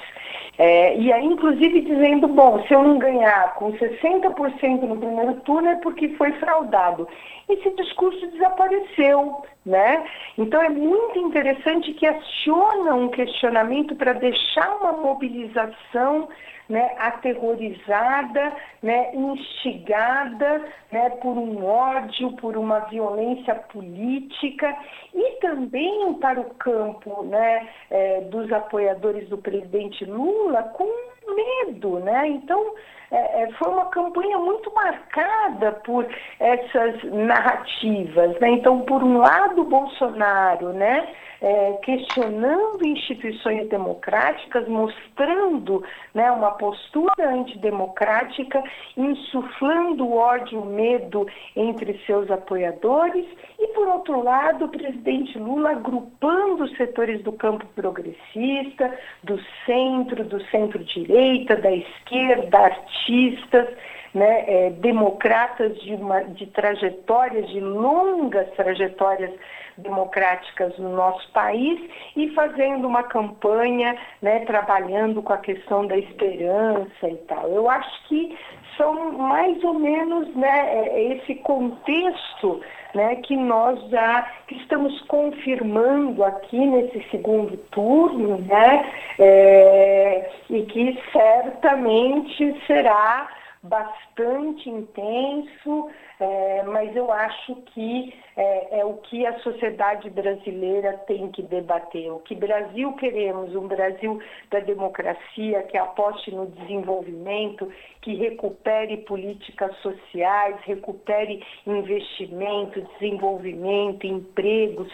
É, e aí, inclusive, dizendo, bom, se eu não ganhar com 60% no primeiro turno é porque foi fraudado. Esse discurso desapareceu, né? Então é muito interessante que aciona um questionamento para deixar uma mobilização né, aterrorizada, né, instigada né, por um ódio, por uma violência política e também para o campo né, é, dos apoiadores do presidente Lula com medo. Né? Então, é, é, foi uma campanha muito marcada por essas narrativas. Né? Então, por um lado, Bolsonaro, né? É, questionando instituições democráticas, mostrando né, uma postura antidemocrática, insuflando ódio, medo entre seus apoiadores, e por outro lado, o presidente Lula agrupando os setores do campo progressista, do centro, do centro-direita, da esquerda, artistas, né, é, democratas de, uma, de trajetórias, de longas trajetórias democráticas no nosso país e fazendo uma campanha, né, trabalhando com a questão da esperança e tal. Eu acho que são mais ou menos né, é, é esse contexto né, que nós já que estamos confirmando aqui nesse segundo turno, né, é, e que certamente será bastante intenso, é, mas eu acho que é, é, o que a sociedade brasileira tem que debater. O que Brasil queremos, um Brasil da democracia, que aposte no desenvolvimento, que recupere políticas sociais, recupere investimento, desenvolvimento, empregos,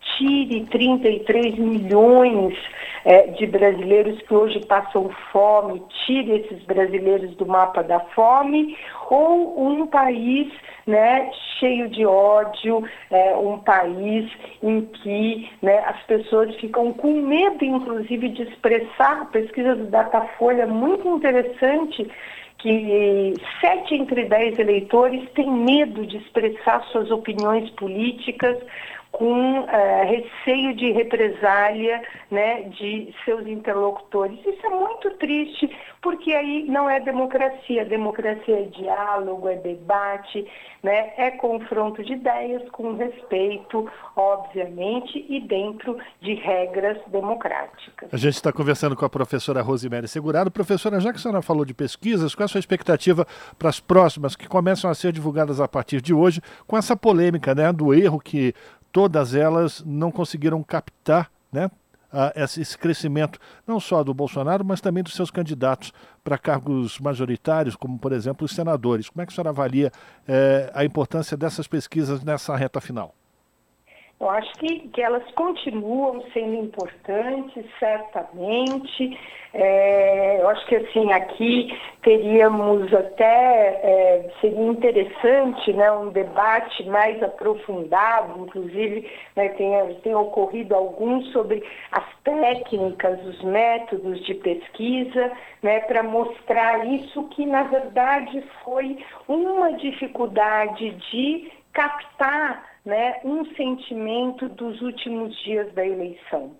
tire 33 milhões é, de brasileiros que hoje passam fome, tire esses brasileiros do mapa da fome, ou um país né, cheio de ódio, é, um país em que né, as pessoas ficam com medo, inclusive, de expressar. Pesquisa do Datafolha é muito interessante que sete entre dez eleitores têm medo de expressar suas opiniões políticas com uh, receio de represália né, de seus interlocutores. Isso é muito triste, porque aí não é democracia. Democracia é diálogo, é debate, né, é confronto de ideias com respeito, obviamente, e dentro de regras democráticas. A gente está conversando com a professora Rosemary Segurado. Professora, já que a senhora falou de pesquisas, qual é a sua expectativa para as próximas, que começam a ser divulgadas a partir de hoje, com essa polêmica né, do erro que todas elas não conseguiram captar né, esse crescimento, não só do Bolsonaro, mas também dos seus candidatos para cargos majoritários, como, por exemplo, os senadores. Como é que a senhora avalia eh, a importância dessas pesquisas nessa reta final? Eu acho que, que elas continuam sendo importantes, certamente. É, eu acho que assim, aqui teríamos até, é, seria interessante né, um debate mais aprofundado, inclusive né, tem, tem ocorrido alguns sobre as técnicas, os métodos de pesquisa, né, para mostrar isso que na verdade foi uma dificuldade de captar né, um sentimento dos últimos dias da eleição.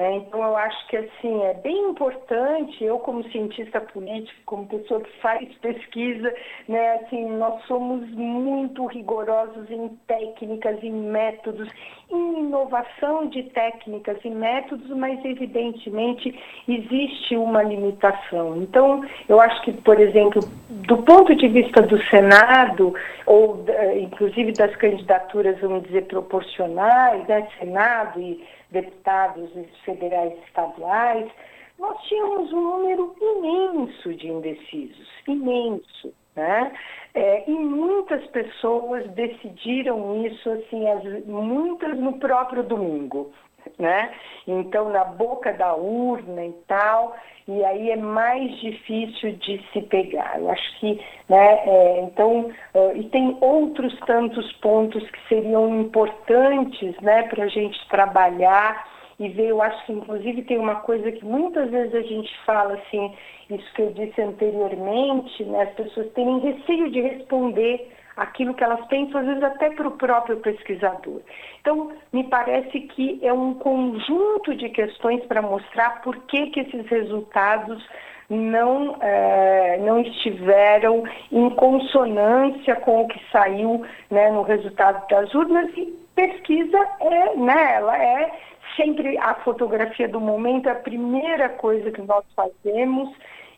Né? Então, eu acho que assim é bem importante, eu como cientista político, como pessoa que faz *laughs* pesquisa, né, assim, nós somos muito rigorosos em técnicas, em métodos, em inovação de técnicas e métodos, mas evidentemente existe uma limitação. Então, eu acho que, por exemplo, do ponto de vista do Senado, ou inclusive das candidaturas, vamos dizer, proporcionais, né, Senado e deputados federais e estaduais, nós tínhamos um número imenso de indecisos, imenso. Né? É, e muitas pessoas decidiram isso, assim, as, muitas no próprio domingo, né? Então, na boca da urna e tal, e aí é mais difícil de se pegar. Eu acho que, né, é, então, e tem outros tantos pontos que seriam importantes, né, para a gente trabalhar e ver, eu acho que inclusive tem uma coisa que muitas vezes a gente fala assim, isso que eu disse anteriormente, né, as pessoas têm receio de responder aquilo que elas pensam, às vezes até para o próprio pesquisador. Então, me parece que é um conjunto de questões para mostrar por que, que esses resultados não, é, não estiveram em consonância com o que saiu né, no resultado das urnas e pesquisa é, né, ela é sempre a fotografia do momento, é a primeira coisa que nós fazemos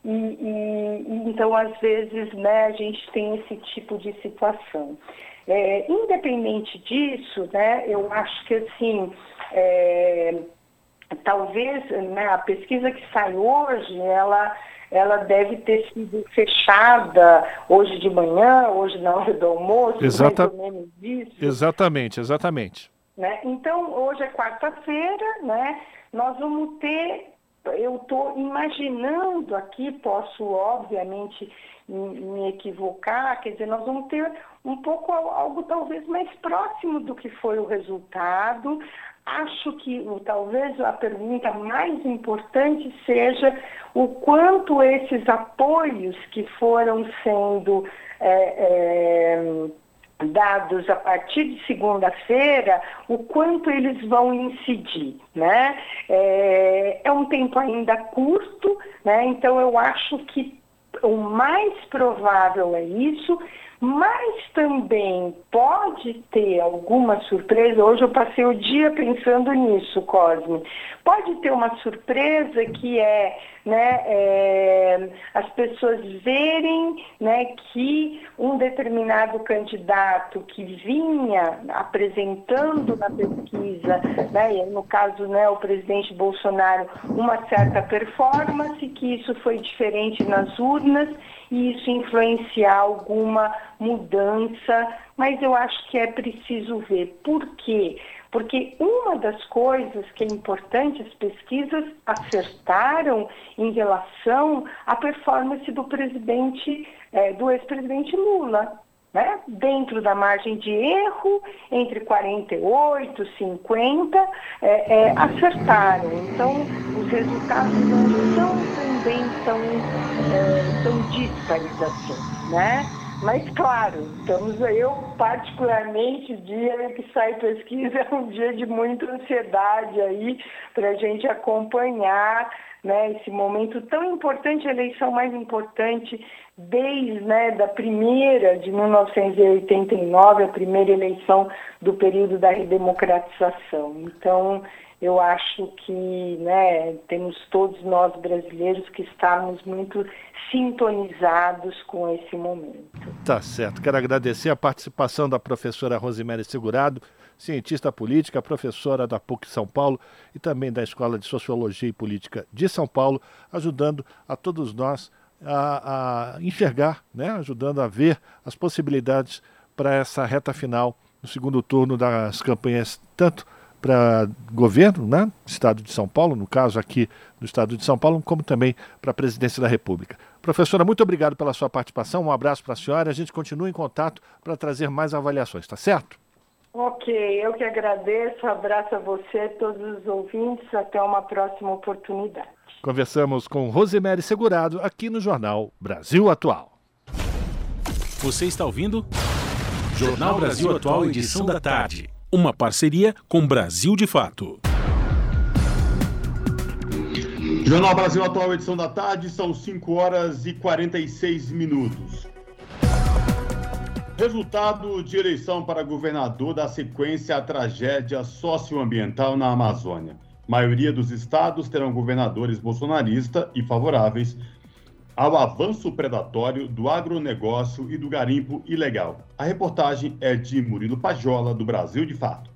e, e, então, às vezes, né, a gente tem esse tipo de situação. É, independente disso, né, eu acho que assim, é, talvez né, a pesquisa que sai hoje, ela, ela deve ter sido fechada hoje de manhã, hoje na hora do almoço, Exata... mais ou menos isso. Exatamente, exatamente. Né? Então, hoje é quarta-feira, né? Nós vamos ter eu estou imaginando aqui, posso obviamente me equivocar, quer dizer, nós vamos ter um pouco algo talvez mais próximo do que foi o resultado, acho que talvez a pergunta mais importante seja o quanto esses apoios que foram sendo é, é, dados a partir de segunda-feira, o quanto eles vão incidir, né? É, é, um tempo ainda curto, né? Então eu acho que o mais provável é isso, mas também pode ter alguma surpresa. Hoje eu passei o dia pensando nisso, Cosme. Pode ter uma surpresa que é, né, é, as pessoas verem né, que um determinado candidato que vinha apresentando na pesquisa, né, no caso né, o presidente Bolsonaro, uma certa performance, que isso foi diferente nas urnas e isso influenciar alguma mudança, mas eu acho que é preciso ver. Por quê? Porque uma das coisas que é importante, as pesquisas acertaram em relação à performance do presidente, é, do ex-presidente Lula. Né? Dentro da margem de erro, entre 48 e 50, é, é, acertaram. Então, os resultados não são também tão, tão assim, né? Mas claro, estamos eu particularmente, dia que sai pesquisa *laughs* é um dia de muita ansiedade aí para a gente acompanhar né, esse momento tão importante, a eleição mais importante desde né, da primeira de 1989, a primeira eleição do período da redemocratização. Então, eu acho que né, temos todos nós brasileiros que estamos muito sintonizados com esse momento. Tá certo. Quero agradecer a participação da professora Rosemary Segurado, cientista política, professora da PUC São Paulo e também da Escola de Sociologia e Política de São Paulo, ajudando a todos nós a, a enxergar, né, ajudando a ver as possibilidades para essa reta final no segundo turno das campanhas, tanto para governo, né, Estado de São Paulo, no caso aqui do Estado de São Paulo, como também para a presidência da República. Professora, muito obrigado pela sua participação, um abraço para a senhora, a gente continua em contato para trazer mais avaliações, tá certo? Ok, eu que agradeço, abraço a você, todos os ouvintes, até uma próxima oportunidade. Conversamos com Rosemary Segurado aqui no Jornal Brasil Atual. Você está ouvindo? Jornal Brasil Atual, edição da tarde uma parceria com Brasil de Fato. Jornal Brasil Atual, edição da tarde, são 5 horas e 46 minutos. Resultado de eleição para governador da sequência à tragédia socioambiental na Amazônia. maioria dos estados terão governadores bolsonaristas e favoráveis ao avanço predatório do agronegócio e do garimpo ilegal. A reportagem é de Murilo Pajola, do Brasil de Fato.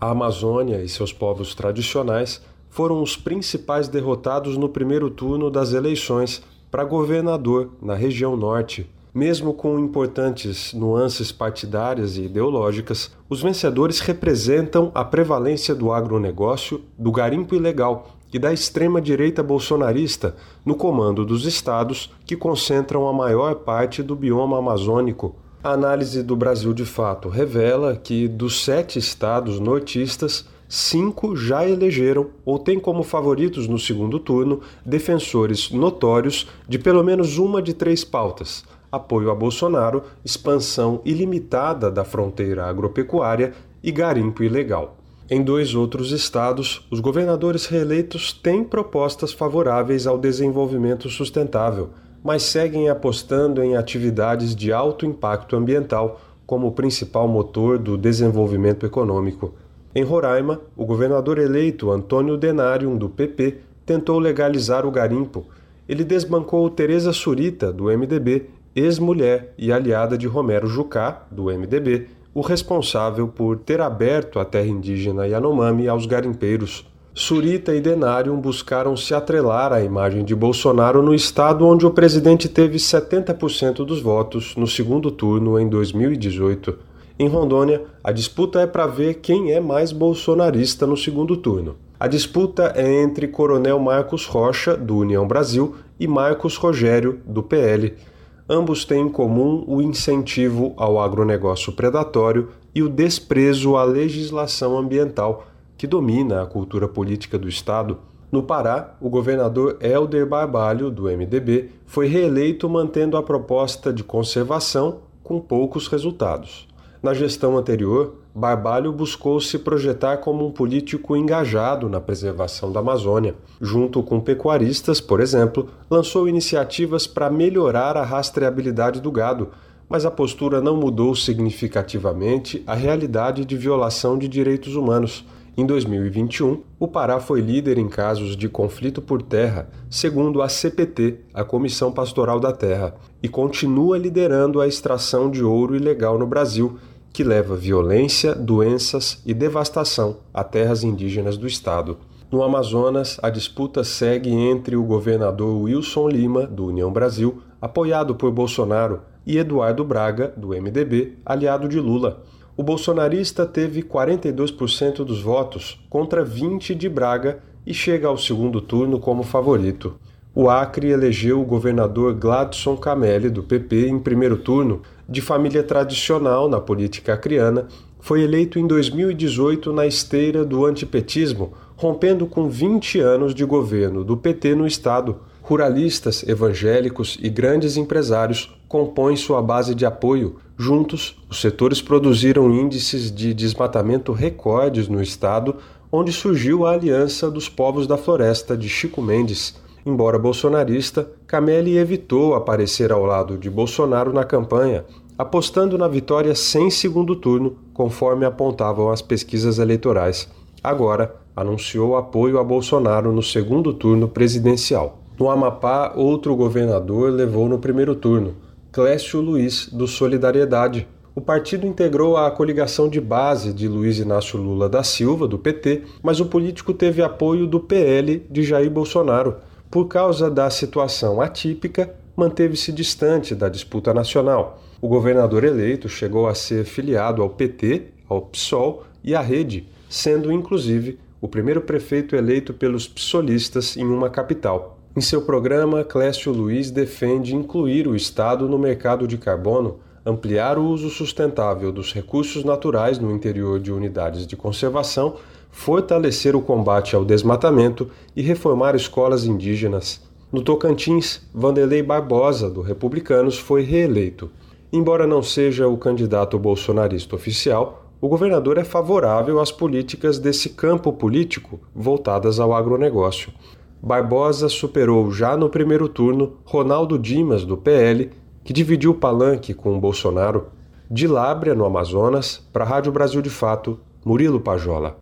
A Amazônia e seus povos tradicionais foram os principais derrotados no primeiro turno das eleições para governador na região norte. Mesmo com importantes nuances partidárias e ideológicas, os vencedores representam a prevalência do agronegócio, do garimpo ilegal e da extrema-direita bolsonarista no comando dos estados que concentram a maior parte do bioma amazônico. A análise do Brasil de Fato revela que, dos sete estados nortistas, cinco já elegeram ou têm como favoritos no segundo turno defensores notórios de pelo menos uma de três pautas: apoio a Bolsonaro, expansão ilimitada da fronteira agropecuária e garimpo ilegal. Em dois outros estados, os governadores reeleitos têm propostas favoráveis ao desenvolvimento sustentável, mas seguem apostando em atividades de alto impacto ambiental como principal motor do desenvolvimento econômico. Em Roraima, o governador eleito Antônio Denarium, do PP, tentou legalizar o garimpo. Ele desbancou Tereza Surita, do MDB, ex-mulher e aliada de Romero Jucá, do MDB, o responsável por ter aberto a terra indígena Yanomami aos garimpeiros. Surita e Denarium buscaram se atrelar à imagem de Bolsonaro no estado onde o presidente teve 70% dos votos no segundo turno em 2018. Em Rondônia, a disputa é para ver quem é mais bolsonarista no segundo turno. A disputa é entre Coronel Marcos Rocha, do União Brasil, e Marcos Rogério, do PL. Ambos têm em comum o incentivo ao agronegócio predatório e o desprezo à legislação ambiental, que domina a cultura política do Estado. No Pará, o governador Helder Barbalho, do MDB, foi reeleito mantendo a proposta de conservação com poucos resultados. Na gestão anterior, Barbalho buscou se projetar como um político engajado na preservação da Amazônia. Junto com pecuaristas, por exemplo, lançou iniciativas para melhorar a rastreabilidade do gado, mas a postura não mudou significativamente a realidade de violação de direitos humanos. Em 2021, o Pará foi líder em casos de conflito por terra, segundo a CPT, a Comissão Pastoral da Terra, e continua liderando a extração de ouro ilegal no Brasil, que leva violência, doenças e devastação a terras indígenas do estado. No Amazonas, a disputa segue entre o governador Wilson Lima, do União Brasil, apoiado por Bolsonaro, e Eduardo Braga, do MDB, aliado de Lula. O bolsonarista teve 42% dos votos contra 20 de Braga e chega ao segundo turno como favorito. O Acre elegeu o governador Gladson Camelli, do PP, em primeiro turno, de família tradicional na política acriana, foi eleito em 2018 na esteira do antipetismo, rompendo com 20 anos de governo do PT no estado. Ruralistas, evangélicos e grandes empresários compõem sua base de apoio. Juntos, os setores produziram índices de desmatamento recordes no estado, onde surgiu a Aliança dos Povos da Floresta de Chico Mendes. Embora bolsonarista, Camelli evitou aparecer ao lado de Bolsonaro na campanha, apostando na vitória sem segundo turno, conforme apontavam as pesquisas eleitorais. Agora, anunciou apoio a Bolsonaro no segundo turno presidencial. No Amapá, outro governador levou no primeiro turno, Clécio Luiz, do Solidariedade. O partido integrou a coligação de base de Luiz Inácio Lula da Silva, do PT, mas o político teve apoio do PL de Jair Bolsonaro. Por causa da situação atípica, manteve-se distante da disputa nacional. O governador eleito chegou a ser filiado ao PT, ao PSOL e à Rede, sendo inclusive o primeiro prefeito eleito pelos psolistas em uma capital. Em seu programa, Clécio Luiz defende incluir o Estado no mercado de carbono, ampliar o uso sustentável dos recursos naturais no interior de unidades de conservação fortalecer o combate ao desmatamento e reformar escolas indígenas. No Tocantins, Vanderlei Barbosa, do Republicanos, foi reeleito. Embora não seja o candidato bolsonarista oficial, o governador é favorável às políticas desse campo político voltadas ao agronegócio. Barbosa superou já no primeiro turno Ronaldo Dimas, do PL, que dividiu o palanque com Bolsonaro. De Lábrea, no Amazonas, para a Rádio Brasil de Fato, Murilo Pajola.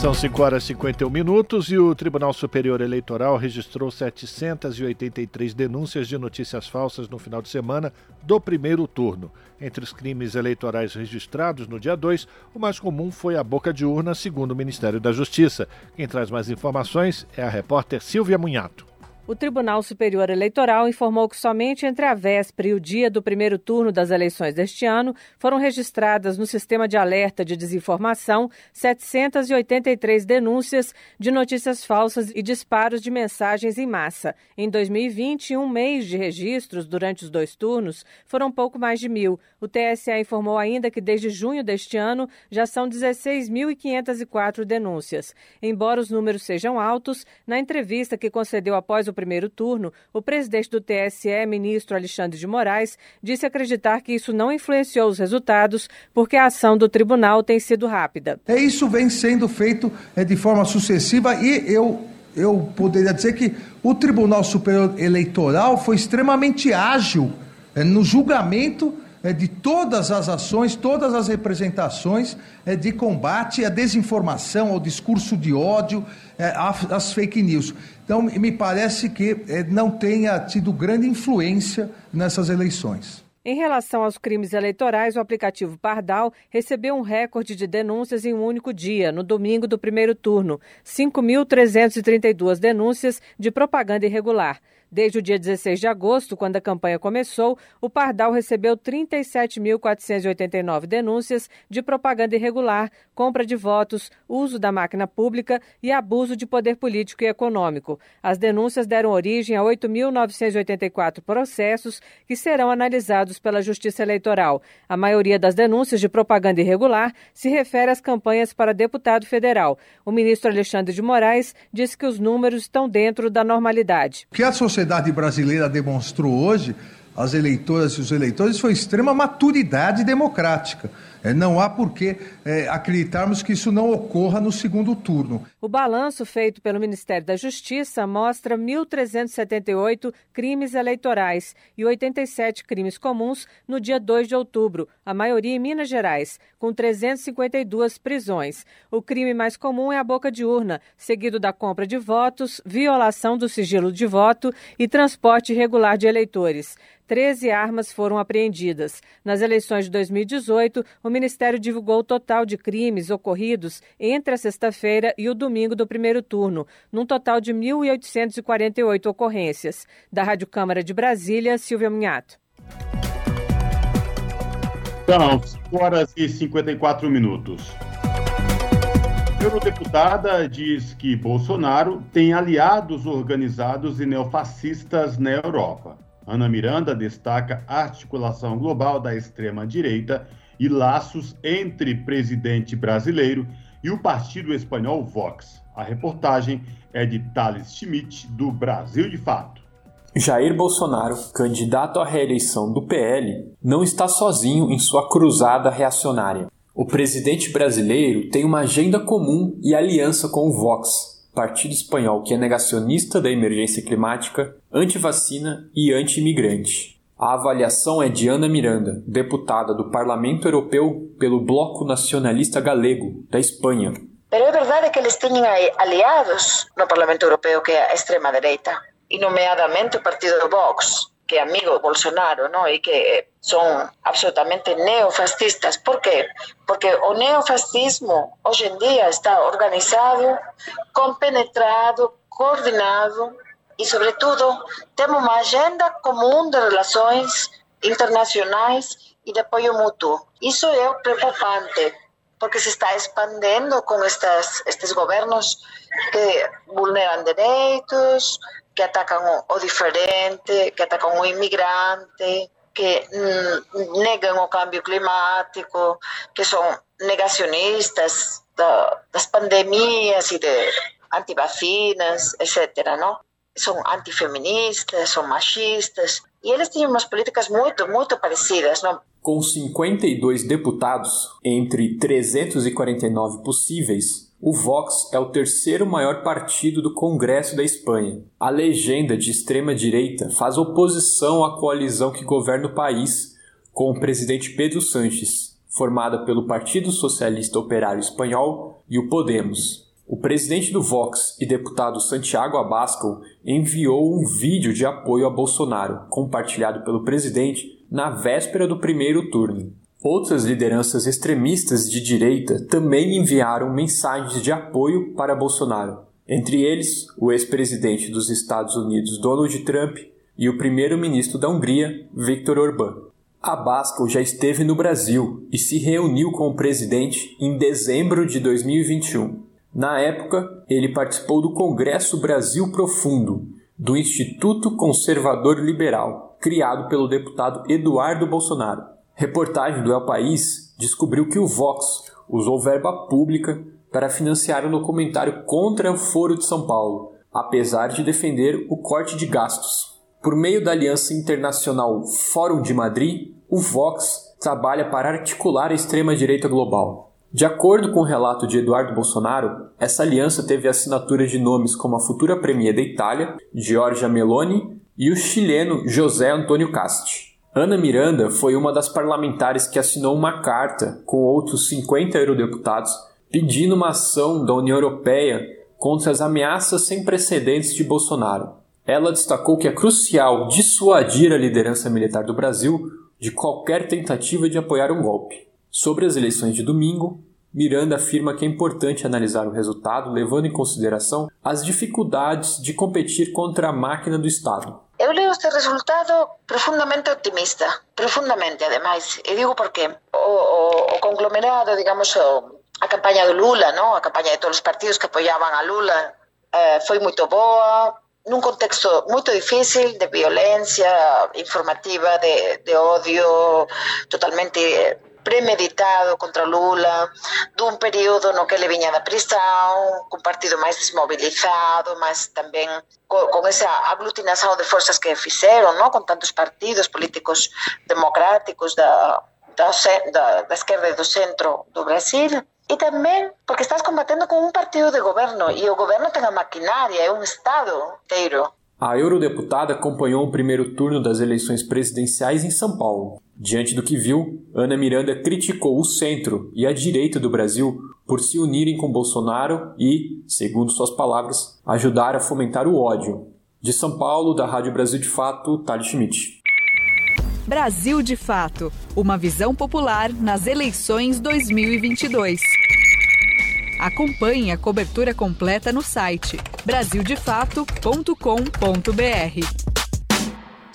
São 5 horas e 51 minutos e o Tribunal Superior Eleitoral registrou 783 denúncias de notícias falsas no final de semana do primeiro turno. Entre os crimes eleitorais registrados no dia 2, o mais comum foi a boca de urna, segundo o Ministério da Justiça. Quem traz mais informações é a repórter Silvia Munhato. O Tribunal Superior Eleitoral informou que somente entre a véspera e o dia do primeiro turno das eleições deste ano foram registradas no sistema de alerta de desinformação 783 denúncias de notícias falsas e disparos de mensagens em massa. Em 2020, em um mês de registros durante os dois turnos, foram pouco mais de mil. O TSE informou ainda que desde junho deste ano já são 16.504 denúncias. Embora os números sejam altos, na entrevista que concedeu após o primeiro turno, o presidente do TSE, ministro Alexandre de Moraes, disse acreditar que isso não influenciou os resultados, porque a ação do tribunal tem sido rápida. É, isso vem sendo feito é, de forma sucessiva e eu, eu poderia dizer que o Tribunal Superior Eleitoral foi extremamente ágil é, no julgamento é, de todas as ações, todas as representações é, de combate à desinformação, ao discurso de ódio, às fake news. Então, me parece que é, não tenha tido grande influência nessas eleições. Em relação aos crimes eleitorais, o aplicativo Pardal recebeu um recorde de denúncias em um único dia, no domingo do primeiro turno: 5.332 denúncias de propaganda irregular. Desde o dia 16 de agosto, quando a campanha começou, o Pardal recebeu 37.489 denúncias de propaganda irregular, compra de votos, uso da máquina pública e abuso de poder político e econômico. As denúncias deram origem a 8.984 processos que serão analisados pela Justiça Eleitoral. A maioria das denúncias de propaganda irregular se refere às campanhas para deputado federal. O ministro Alexandre de Moraes disse que os números estão dentro da normalidade. Que a sociedade brasileira demonstrou hoje, as eleitoras e os eleitores, foi extrema maturidade democrática. É, não há por que é, acreditarmos que isso não ocorra no segundo turno. O balanço feito pelo Ministério da Justiça mostra 1.378 crimes eleitorais e 87 crimes comuns no dia 2 de outubro, a maioria em Minas Gerais, com 352 prisões. O crime mais comum é a boca de urna, seguido da compra de votos, violação do sigilo de voto e transporte irregular de eleitores. 13 armas foram apreendidas. Nas eleições de 2018, o Ministério divulgou o total de crimes ocorridos entre a sexta-feira e o domingo do primeiro turno, num total de 1.848 ocorrências. Da Rádio Câmara de Brasília, Silvia Munhato. São 5 horas e 54 minutos. Eurodeputada diz que Bolsonaro tem aliados organizados e neofascistas na Europa. Ana Miranda destaca articulação global da extrema-direita e laços entre presidente brasileiro e o partido espanhol Vox. A reportagem é de Thales Schmidt, do Brasil de Fato. Jair Bolsonaro, candidato à reeleição do PL, não está sozinho em sua cruzada reacionária. O presidente brasileiro tem uma agenda comum e aliança com o Vox, partido espanhol que é negacionista da emergência climática, anti-vacina e anti-imigrante. A avaliação é de Ana Miranda, deputada do Parlamento Europeu pelo Bloco Nacionalista Galego, da Espanha. Pero é verdade que eles têm aliados no Parlamento Europeu que é a extrema-direita, e nomeadamente o partido Vox, que é amigo de Bolsonaro, ¿no? e que son absolutamente neofascistas. ¿Por qué? Porque o neofascismo hoje em dia está organizado, compenetrado, coordenado e, sobretudo, tem uma agenda comum de relações internacionais e de apoio mútuo. Isso é preocupante, porque se está expandindo com estas, estes governos que vulneram direitos, que atacam o diferente, que atacam o imigrante, que mm, negam o cambio climático, que são negacionistas da, das pandemias e de antivacinas, etc. Não? São antifeministas, são machistas, e eles têm umas políticas muito, muito parecidas. Não? Com 52 deputados, entre 349 possíveis, o Vox é o terceiro maior partido do Congresso da Espanha. A legenda de extrema-direita faz oposição à coalizão que governa o país, com o presidente Pedro Sánchez, formada pelo Partido Socialista Operário Espanhol e o Podemos. O presidente do Vox e deputado Santiago Abascal enviou um vídeo de apoio a Bolsonaro, compartilhado pelo presidente na véspera do primeiro turno. Outras lideranças extremistas de direita também enviaram mensagens de apoio para Bolsonaro, entre eles o ex-presidente dos Estados Unidos Donald Trump e o primeiro-ministro da Hungria Viktor Orbán. Abascal já esteve no Brasil e se reuniu com o presidente em dezembro de 2021. Na época, ele participou do Congresso Brasil Profundo, do Instituto Conservador Liberal, criado pelo deputado Eduardo Bolsonaro. Reportagem do El País descobriu que o Vox usou verba pública para financiar um documentário contra o Foro de São Paulo, apesar de defender o corte de gastos. Por meio da aliança internacional Fórum de Madrid, o Vox trabalha para articular a extrema-direita global. De acordo com o relato de Eduardo Bolsonaro, essa aliança teve assinatura de nomes como a futura premier da Itália, Giorgia Meloni, e o chileno José Antônio Casti. Ana Miranda foi uma das parlamentares que assinou uma carta com outros 50 eurodeputados pedindo uma ação da União Europeia contra as ameaças sem precedentes de Bolsonaro. Ela destacou que é crucial dissuadir a liderança militar do Brasil de qualquer tentativa de apoiar um golpe. Sobre as eleições de domingo, Miranda afirma que é importante analisar o resultado levando em consideração as dificuldades de competir contra a máquina do Estado. Eu leo este resultado profundamente optimista, profundamente ademais, e digo porque o, o, o conglomerado, digamos, o, a campaña do Lula, no? a campaña de todos os partidos que apoiaban a Lula, eh, foi moito boa, nun contexto moito difícil de violencia informativa, de, de odio totalmente premeditado contra Lula, dun período no que ele viña da prisão, cun partido máis desmobilizado, mas tamén co, con esa de forzas que fixeron, no? con tantos partidos políticos democráticos da, da, da, da esquerda e do centro do Brasil, e tamén porque estás combatendo con un partido de governo e o governo ten a maquinaria, é un Estado inteiro. A eurodeputada acompanhou o primeiro turno das eleições presidenciais em São Paulo. Diante do que viu, Ana Miranda criticou o centro e a direita do Brasil por se unirem com Bolsonaro e, segundo suas palavras, ajudar a fomentar o ódio. De São Paulo, da Rádio Brasil de Fato, Thales Schmidt. Brasil de Fato Uma visão popular nas eleições 2022. Acompanhe a cobertura completa no site brasildefato.com.br.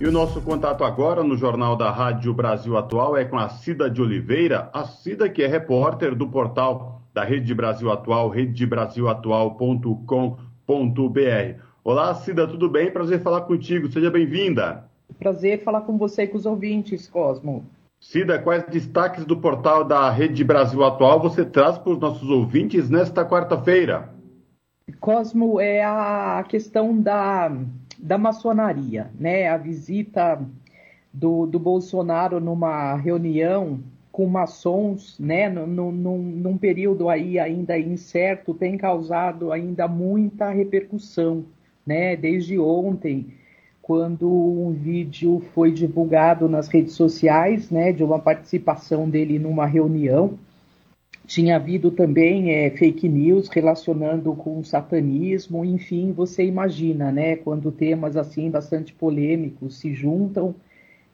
E o nosso contato agora no Jornal da Rádio Brasil Atual é com a Cida de Oliveira, a Cida que é repórter do portal da Rede Brasil Atual, redebrasilatual.com.br. Olá, Cida, tudo bem? Prazer falar contigo, seja bem-vinda. Prazer falar com você e com os ouvintes, Cosmo. Cida, quais destaques do portal da Rede Brasil Atual você traz para os nossos ouvintes nesta quarta-feira? Cosmo, é a questão da, da maçonaria, né? A visita do, do Bolsonaro numa reunião com maçons, né, num, num, num período aí ainda incerto, tem causado ainda muita repercussão né? Desde ontem, quando um vídeo foi divulgado nas redes sociais, né, de uma participação dele numa reunião, tinha havido também é, fake news relacionando com o satanismo, enfim, você imagina, né, quando temas assim bastante polêmicos se juntam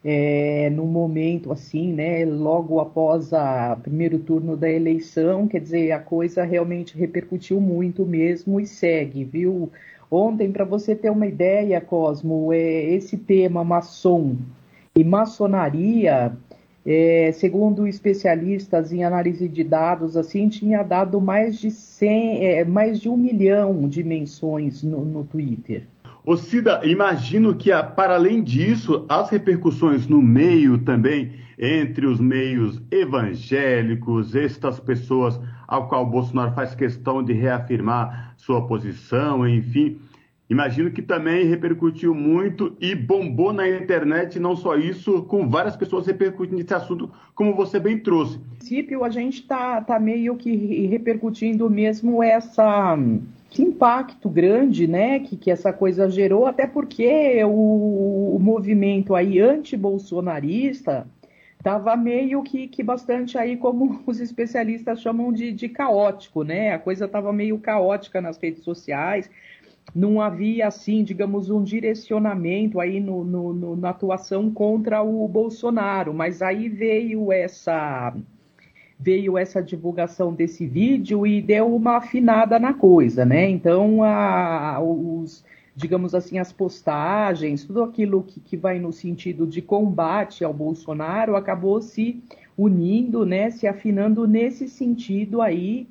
é, num momento assim, né, logo após o primeiro turno da eleição, quer dizer, a coisa realmente repercutiu muito mesmo e segue, viu? Ontem, para você ter uma ideia, Cosmo, é, esse tema maçom e maçonaria, é, segundo especialistas em análise de dados, assim, tinha dado mais de 100, é, mais de um milhão de menções no, no Twitter. Ô Cida, imagino que, para além disso, as repercussões no meio também, entre os meios evangélicos, estas pessoas ao qual Bolsonaro faz questão de reafirmar sua posição, enfim. Imagino que também repercutiu muito e bombou na internet, não só isso, com várias pessoas repercutindo esse assunto, como você bem trouxe. No princípio, a gente está tá meio que repercutindo mesmo essa, esse impacto grande né, que, que essa coisa gerou, até porque o, o movimento aí anti-bolsonarista estava meio que, que bastante aí, como *laughs* os especialistas chamam de, de caótico, né? A coisa estava meio caótica nas redes sociais, não havia, assim, digamos, um direcionamento aí no, no, no, na atuação contra o Bolsonaro, mas aí veio essa veio essa divulgação desse vídeo e deu uma afinada na coisa, né? Então, a, os digamos assim, as postagens, tudo aquilo que, que vai no sentido de combate ao Bolsonaro acabou se unindo, né, se afinando nesse sentido aí,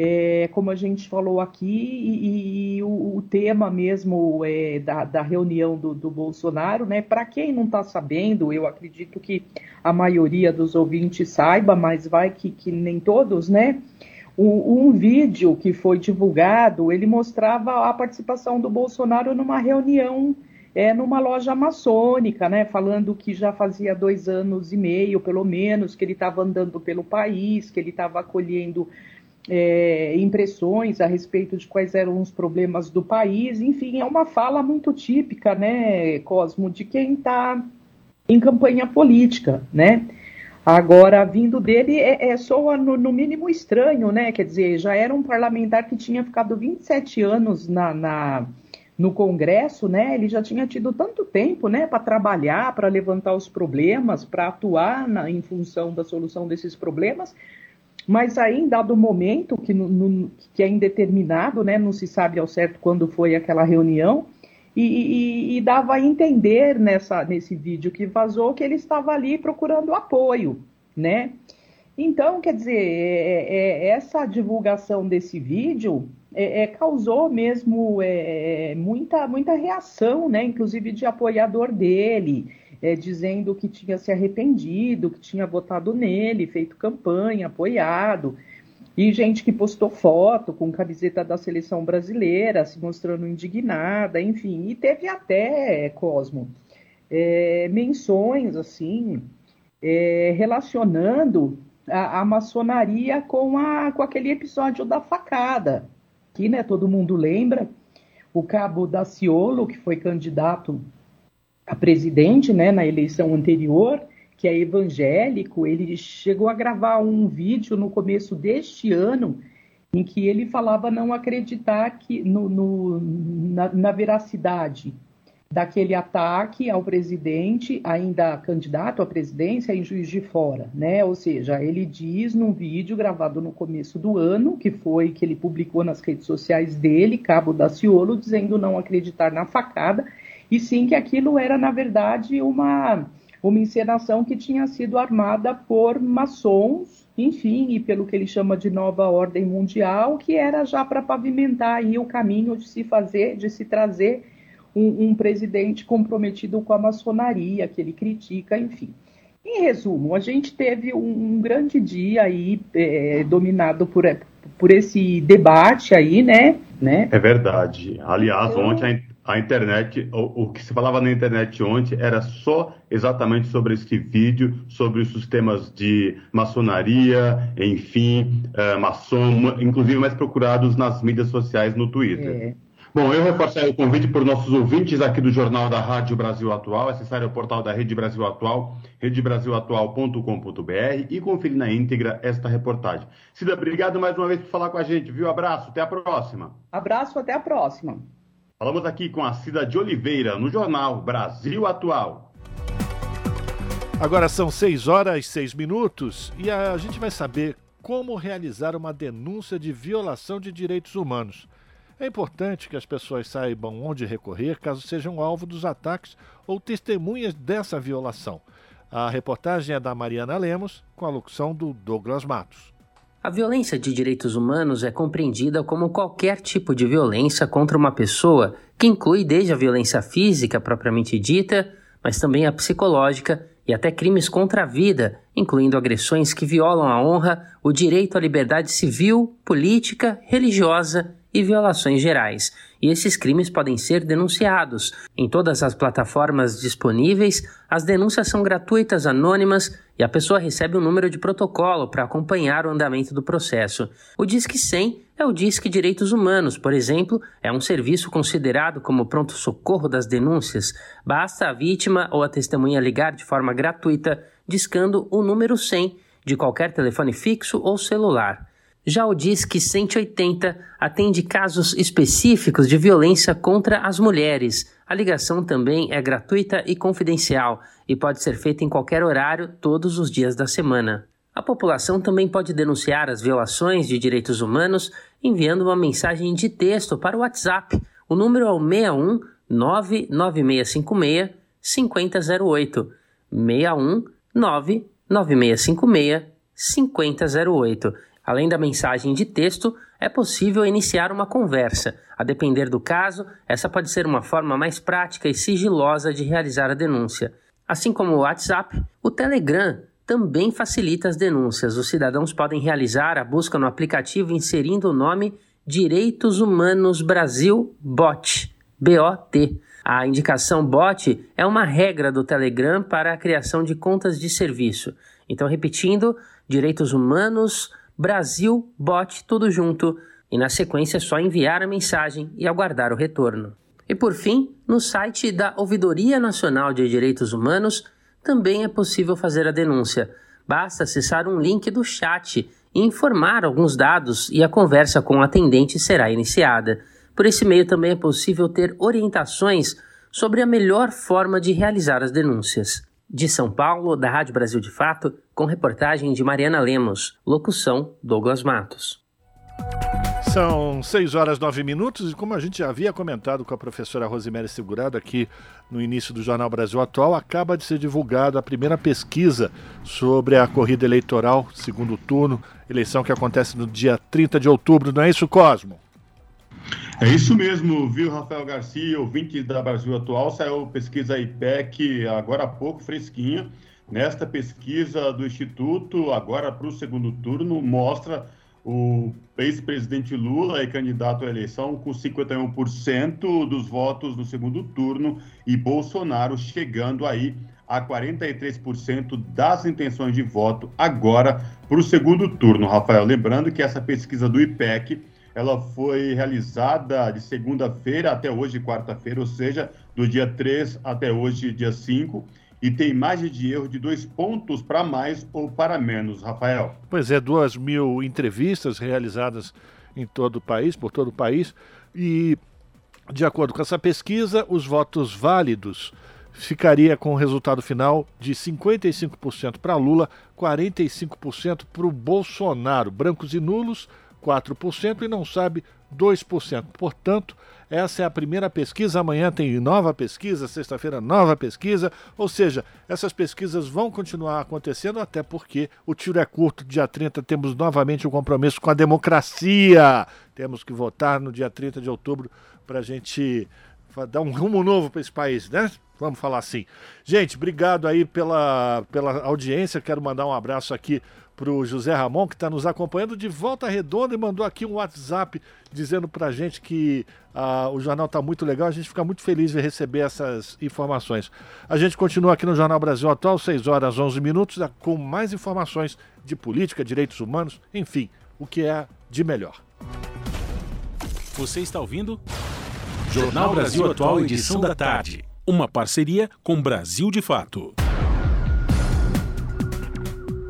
é, como a gente falou aqui, e, e o, o, tema mesmo é, da, da, reunião do, do Bolsonaro, né? Para quem não está sabendo, eu acredito que a maioria dos ouvintes saiba, mas vai que, que nem todos, né? Um, vídeo que foi divulgado, ele mostrava a participação do Bolsonaro numa reunião é, numa loja maçônica, né, falando que já fazia dois anos e meio, pelo menos, que ele estava andando pelo país, que ele estava acolhendo é, impressões a respeito de quais eram os problemas do país. Enfim, é uma fala muito típica, né, Cosmo, de quem está em campanha política, né? Agora, vindo dele, é, é soa no, no, mínimo estranho, né? Quer dizer, já era um parlamentar que tinha ficado 27 anos na, na no Congresso, né? Ele já tinha tido tanto tempo, né, para trabalhar, para levantar os problemas, para atuar na, em função da solução desses problemas. Mas aí, em dado momento, que, no, no, que é indeterminado, né, não se sabe ao certo quando foi aquela reunião, e, e, e, dava a entender nessa, nesse vídeo que vazou que ele estava ali procurando apoio, né? Então, quer dizer, é, é, essa divulgação desse vídeo é, é causou mesmo é, muita, muita reação, né? Inclusive de apoiador dele, é, dizendo que tinha se arrependido, que tinha votado nele, feito campanha, apoiado. E gente que postou foto com camiseta da seleção brasileira, se mostrando indignada, enfim. E teve até, Cosmo, é, menções, assim, é, relacionando a, a, maçonaria com, a, com aquele episódio da facada, que né, todo mundo lembra, o cabo Daciolo, que foi candidato a presidente né, na eleição anterior, que é evangélico, ele chegou a gravar um vídeo no começo deste ano em que ele falava não acreditar que no, no na, na, veracidade daquele ataque ao presidente, ainda candidato à presidência em Juiz de Fora, né? Ou seja, ele diz num vídeo gravado no começo do ano, que foi que ele publicou nas redes sociais dele, Cabo Daciolo, dizendo não acreditar na facada, e sim que aquilo era na verdade uma uma encenação que tinha sido armada por maçons, enfim, e pelo que ele chama de nova ordem mundial, que era já para pavimentar aí o caminho de se fazer, de se trazer um, um presidente comprometido com a maçonaria, que ele critica, enfim. Em resumo, a gente teve um, um grande dia aí é, dominado por, por esse debate aí, né? né? É verdade. Aliás, ontem a internet, o, o, que se falava na internet ontem era só exatamente sobre esse vídeo, sobre os sistemas de maçonaria, enfim, uh, maçom, inclusive mais procurados nas mídias sociais no Twitter. É. Bom, eu reforço o convite para os nossos ouvintes aqui do Jornal da Rádio Brasil Atual, acessarem o portal da Rede Brasil Atual, redebrasilatual.com.br e conferir na íntegra esta reportagem. Cida, obrigado mais uma vez por falar com a gente, viu? Abraço, até a próxima. Abraço, até a próxima. Falamos aqui com a Cida de Oliveira, no jornal Brasil Atual. Agora são 6 horas e 6 minutos e a gente vai saber como realizar uma denúncia de violação de direitos humanos. É importante que as pessoas saibam onde recorrer caso sejam alvo dos ataques ou testemunhas dessa violação. A reportagem é da Mariana Lemos, com a locução do Douglas Matos. A violência de direitos humanos é compreendida como qualquer tipo de violência contra uma pessoa, que inclui desde a violência física propriamente dita, mas também a psicológica e até crimes contra a vida, incluindo agressões que violam a honra, o direito à liberdade civil, política, religiosa e violações gerais. E esses crimes podem ser denunciados. Em todas as plataformas disponíveis, as denúncias são gratuitas, anônimas e a pessoa recebe um número de protocolo para acompanhar o andamento do processo. O Disque 100 é o Disque Direitos Humanos, por exemplo, é um serviço considerado como pronto-socorro das denúncias. Basta a vítima ou a testemunha ligar de forma gratuita, discando o número 100 de qualquer telefone fixo ou celular. Já o Disque 180 atende casos específicos de violência contra as mulheres. A ligação também é gratuita e confidencial e pode ser feita em qualquer horário, todos os dias da semana. A população também pode denunciar as violações de direitos humanos enviando uma mensagem de texto para o WhatsApp. O número é o 61 99656 5008. 61 99656 5008. Além da mensagem de texto, é possível iniciar uma conversa. A depender do caso, essa pode ser uma forma mais prática e sigilosa de realizar a denúncia. Assim como o WhatsApp, o Telegram também facilita as denúncias. Os cidadãos podem realizar a busca no aplicativo inserindo o nome Direitos Humanos Brasil Bot, BOT. A indicação bot é uma regra do Telegram para a criação de contas de serviço. Então, repetindo, Direitos Humanos Brasil Bot, tudo junto. E na sequência é só enviar a mensagem e aguardar o retorno. E por fim, no site da Ouvidoria Nacional de Direitos Humanos também é possível fazer a denúncia. Basta acessar um link do chat e informar alguns dados e a conversa com o atendente será iniciada. Por esse meio também é possível ter orientações sobre a melhor forma de realizar as denúncias. De São Paulo, da Rádio Brasil de Fato, com reportagem de Mariana Lemos, locução Douglas Matos. São 6 horas 9 minutos e como a gente já havia comentado com a professora Rosemary Segurado aqui no início do Jornal Brasil Atual, acaba de ser divulgada a primeira pesquisa sobre a corrida eleitoral, segundo turno, eleição que acontece no dia 30 de outubro, não é isso, Cosmo? É isso mesmo, viu, Rafael Garcia, ouvinte da Brasil Atual, saiu pesquisa IPEC agora há pouco, fresquinha. Nesta pesquisa do Instituto, agora para o segundo turno, mostra o ex-presidente Lula é candidato à eleição com 51% dos votos no segundo turno e Bolsonaro chegando aí a 43% das intenções de voto agora para o segundo turno, Rafael. Lembrando que essa pesquisa do IPEC ela foi realizada de segunda-feira até hoje, quarta-feira, ou seja, do dia 3 até hoje, dia 5, e tem margem de erro de dois pontos para mais ou para menos, Rafael. Pois é, duas mil entrevistas realizadas em todo o país, por todo o país, e de acordo com essa pesquisa, os votos válidos ficaria com o resultado final de 55% para Lula, 45% para o Bolsonaro. Brancos e nulos 4% e não sabe 2%. Portanto, essa é a primeira pesquisa. Amanhã tem nova pesquisa, sexta-feira, nova pesquisa. Ou seja, essas pesquisas vão continuar acontecendo, até porque o tiro é curto. Dia 30 temos novamente o um compromisso com a democracia. Temos que votar no dia 30 de outubro para a gente dar um rumo novo para esse país, né? Vamos falar assim. Gente, obrigado aí pela, pela audiência. Quero mandar um abraço aqui para o José Ramon, que está nos acompanhando de volta redonda e mandou aqui um WhatsApp dizendo para a gente que uh, o jornal está muito legal. A gente fica muito feliz de receber essas informações. A gente continua aqui no Jornal Brasil Atual, 6 horas 11 minutos, com mais informações de política, direitos humanos, enfim, o que é de melhor. Você está ouvindo? Jornal Brasil Atual, edição da tarde. Uma parceria com Brasil de Fato.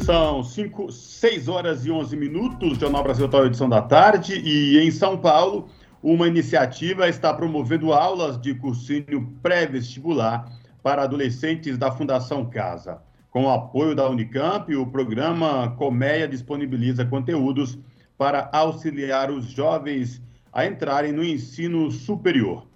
São 5, 6 horas e 11 minutos, Jornal Brasil Atual, edição da tarde, e em São Paulo, uma iniciativa está promovendo aulas de cursinho pré-vestibular para adolescentes da Fundação Casa. Com o apoio da Unicamp, o programa Coméia disponibiliza conteúdos para auxiliar os jovens a entrarem no ensino superior.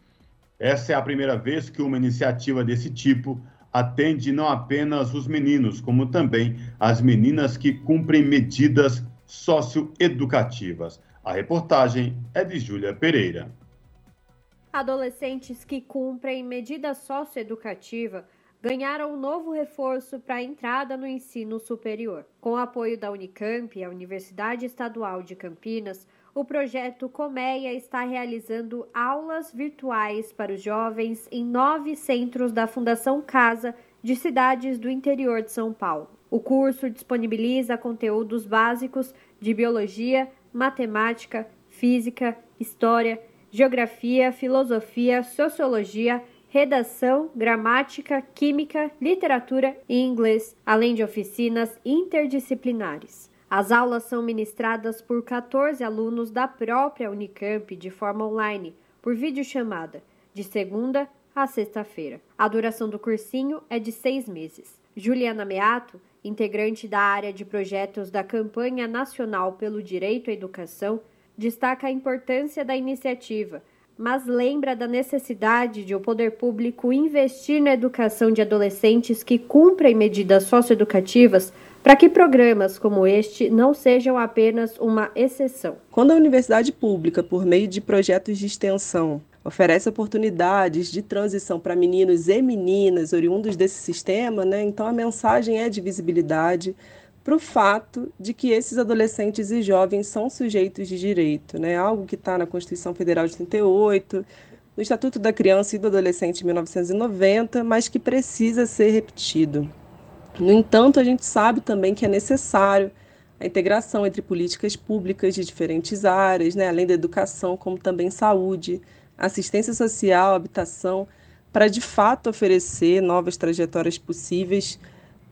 Essa é a primeira vez que uma iniciativa desse tipo atende não apenas os meninos, como também as meninas que cumprem medidas socioeducativas. A reportagem é de Júlia Pereira. Adolescentes que cumprem medida socioeducativa ganharam um novo reforço para a entrada no ensino superior. Com o apoio da Unicamp, a Universidade Estadual de Campinas, o projeto Colmeia está realizando aulas virtuais para os jovens em nove centros da Fundação Casa de cidades do interior de São Paulo. O curso disponibiliza conteúdos básicos de biologia, matemática, física, história, geografia, filosofia, sociologia, redação, gramática, química, literatura e inglês, além de oficinas interdisciplinares. As aulas são ministradas por 14 alunos da própria Unicamp de forma online, por videochamada, de segunda a sexta-feira. A duração do cursinho é de seis meses. Juliana Meato, integrante da área de projetos da Campanha Nacional pelo Direito à Educação, destaca a importância da iniciativa, mas lembra da necessidade de o poder público investir na educação de adolescentes que cumprem medidas socioeducativas para que programas como este não sejam apenas uma exceção. Quando a universidade pública, por meio de projetos de extensão, oferece oportunidades de transição para meninos e meninas oriundos desse sistema, né, então a mensagem é de visibilidade para o fato de que esses adolescentes e jovens são sujeitos de direito, né, algo que está na Constituição Federal de 38, no Estatuto da Criança e do Adolescente de 1990, mas que precisa ser repetido. No entanto, a gente sabe também que é necessário a integração entre políticas públicas de diferentes áreas, né, além da educação, como também saúde, assistência social, habitação, para de fato oferecer novas trajetórias possíveis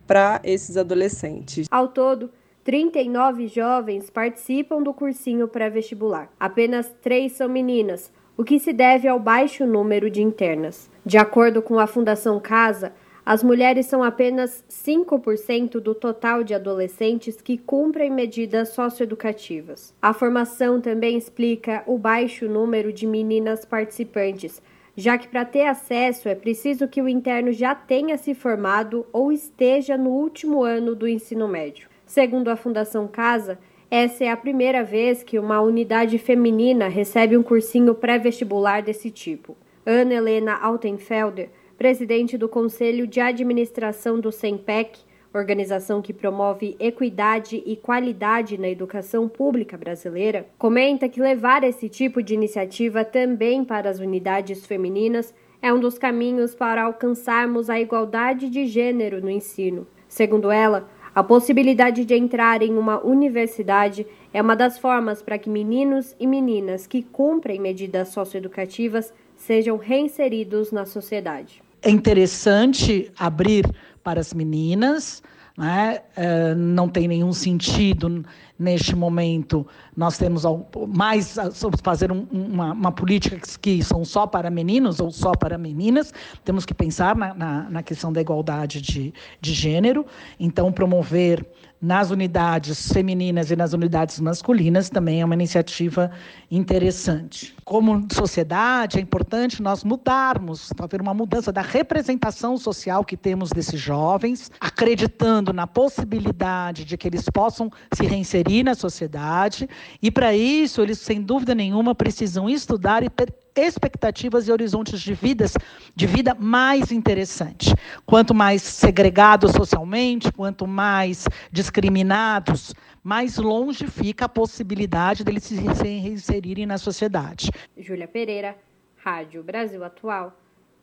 para esses adolescentes. Ao todo, 39 jovens participam do cursinho pré-vestibular. Apenas três são meninas, o que se deve ao baixo número de internas. De acordo com a Fundação Casa, as mulheres são apenas 5% do total de adolescentes que cumprem medidas socioeducativas. A formação também explica o baixo número de meninas participantes, já que para ter acesso é preciso que o interno já tenha se formado ou esteja no último ano do ensino médio. Segundo a Fundação Casa, essa é a primeira vez que uma unidade feminina recebe um cursinho pré-vestibular desse tipo. Ana Helena Altenfelder presidente do Conselho de Administração do SEMPEC, organização que promove equidade e qualidade na educação pública brasileira, comenta que levar esse tipo de iniciativa também para as unidades femininas é um dos caminhos para alcançarmos a igualdade de gênero no ensino. Segundo ela, a possibilidade de entrar em uma universidade é uma das formas para que meninos e meninas que cumprem medidas socioeducativas sejam reinseridos na sociedade é interessante abrir para as meninas, né? É, não tem nenhum sentido neste momento nós temos mais fazer um, uma, uma, política que são só para meninos ou só para meninas. Temos que pensar na, na, na questão da igualdade de, de gênero. Então, promover nas unidades femininas e nas unidades masculinas também é uma iniciativa interessante. Como sociedade, é importante nós mudarmos, haver uma mudança da representação social que temos desses jovens, acreditando na possibilidade de que eles possam se reinserir na sociedade, e para isso, eles, sem dúvida nenhuma, precisam estudar e expectativas e horizontes de vidas de vida mais interessante. Quanto mais segregados socialmente, quanto mais discriminados, mais longe fica a possibilidade deles se reinserirem na sociedade. Júlia Pereira, Rádio Brasil Atual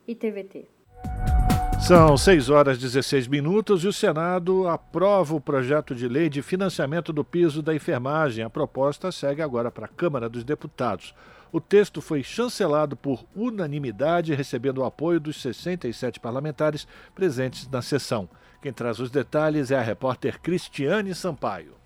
e TVT. São 6 horas e 16 minutos e o Senado aprova o projeto de lei de financiamento do piso da enfermagem. A proposta segue agora para a Câmara dos Deputados. O texto foi chancelado por unanimidade, recebendo o apoio dos 67 parlamentares presentes na sessão. Quem traz os detalhes é a repórter Cristiane Sampaio.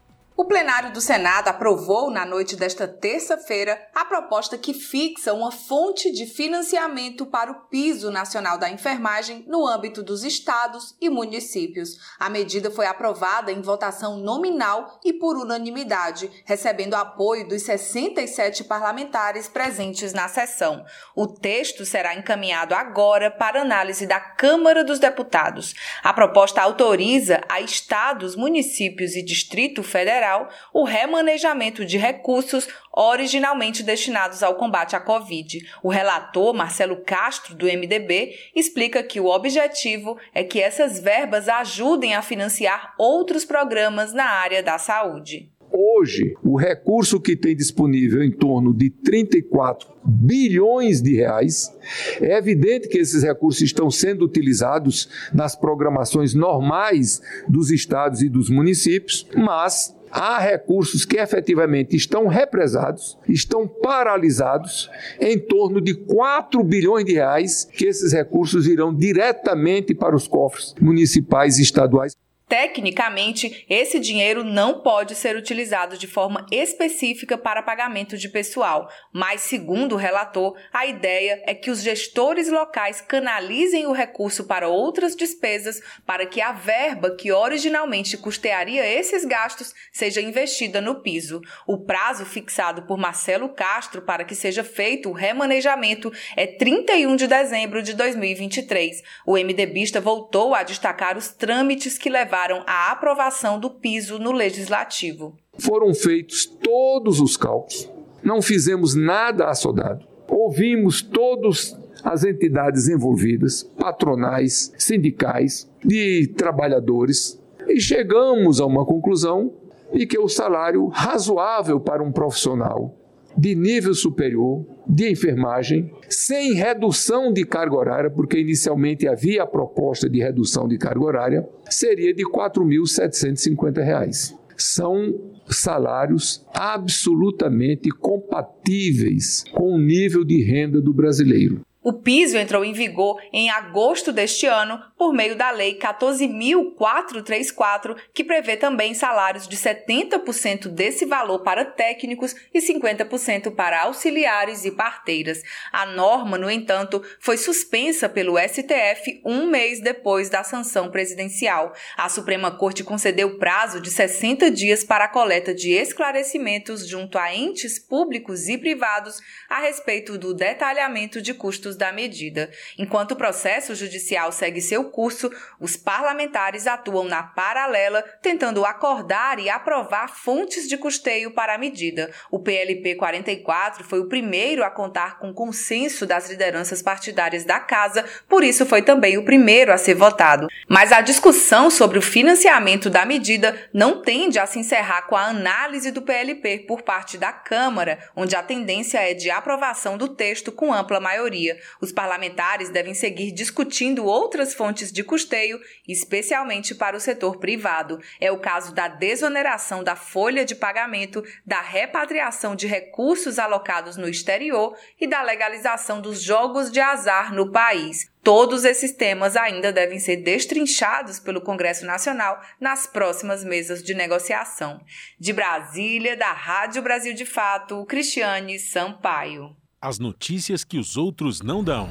O plenário do Senado aprovou na noite desta terça-feira a proposta que fixa uma fonte de financiamento para o piso nacional da enfermagem no âmbito dos estados e municípios. A medida foi aprovada em votação nominal e por unanimidade, recebendo apoio dos 67 parlamentares presentes na sessão. O texto será encaminhado agora para análise da Câmara dos Deputados. A proposta autoriza a estados, municípios e Distrito Federal Federal o remanejamento de recursos originalmente destinados ao combate à Covid. O relator, Marcelo Castro, do MDB, explica que o objetivo é que essas verbas ajudem a financiar outros programas na área da saúde. Hoje, o recurso que tem disponível em torno de 34 bilhões de reais. É evidente que esses recursos estão sendo utilizados nas programações normais dos estados e dos municípios, mas há recursos que efetivamente estão represados, estão paralisados, em torno de 4 bilhões de reais, que esses recursos irão diretamente para os cofres municipais e estaduais. Tecnicamente, esse dinheiro não pode ser utilizado de forma específica para pagamento de pessoal, mas, segundo o relator, a ideia é que os gestores locais canalizem o recurso para outras despesas para que a verba que originalmente custearia esses gastos seja investida no piso. O prazo fixado por Marcelo Castro para que seja feito o remanejamento é 31 de dezembro de 2023. O MDBista voltou a destacar os trâmites que levaram levaram à aprovação do piso no legislativo. Foram feitos todos os cálculos, não fizemos nada assodado. Ouvimos todas as entidades envolvidas, patronais, sindicais, de trabalhadores, e chegamos a uma conclusão de que o salário razoável para um profissional de nível superior de enfermagem, sem redução de carga horária, porque inicialmente havia a proposta de redução de carga horária, seria de R$ 4.750. São salários absolutamente compatíveis com o nível de renda do brasileiro. O piso entrou em vigor em agosto deste ano por meio da Lei 14.434, que prevê também salários de 70% desse valor para técnicos e 50% para auxiliares e parteiras. A norma, no entanto, foi suspensa pelo STF um mês depois da sanção presidencial. A Suprema Corte concedeu prazo de 60 dias para a coleta de esclarecimentos junto a entes públicos e privados a respeito do detalhamento de custos da medida. Enquanto o processo judicial segue seu curso, os parlamentares atuam na paralela, tentando acordar e aprovar fontes de custeio para a medida. O PLP 44 foi o primeiro a contar com consenso das lideranças partidárias da casa, por isso foi também o primeiro a ser votado. Mas a discussão sobre o financiamento da medida não tende a se encerrar com a análise do PLP por parte da Câmara, onde a tendência é de aprovação do texto com ampla maioria. Os parlamentares devem seguir discutindo outras fontes de custeio, especialmente para o setor privado. É o caso da desoneração da folha de pagamento, da repatriação de recursos alocados no exterior e da legalização dos jogos de azar no país. Todos esses temas ainda devem ser destrinchados pelo Congresso Nacional nas próximas mesas de negociação. De Brasília, da Rádio Brasil de Fato, Cristiane Sampaio. As notícias que os outros não dão.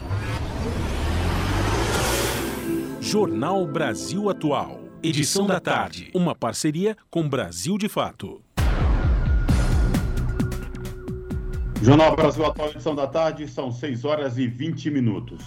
Jornal Brasil Atual. Edição da tarde. Uma parceria com Brasil de Fato. Jornal Brasil Atual, edição da tarde, são 6 horas e 20 minutos.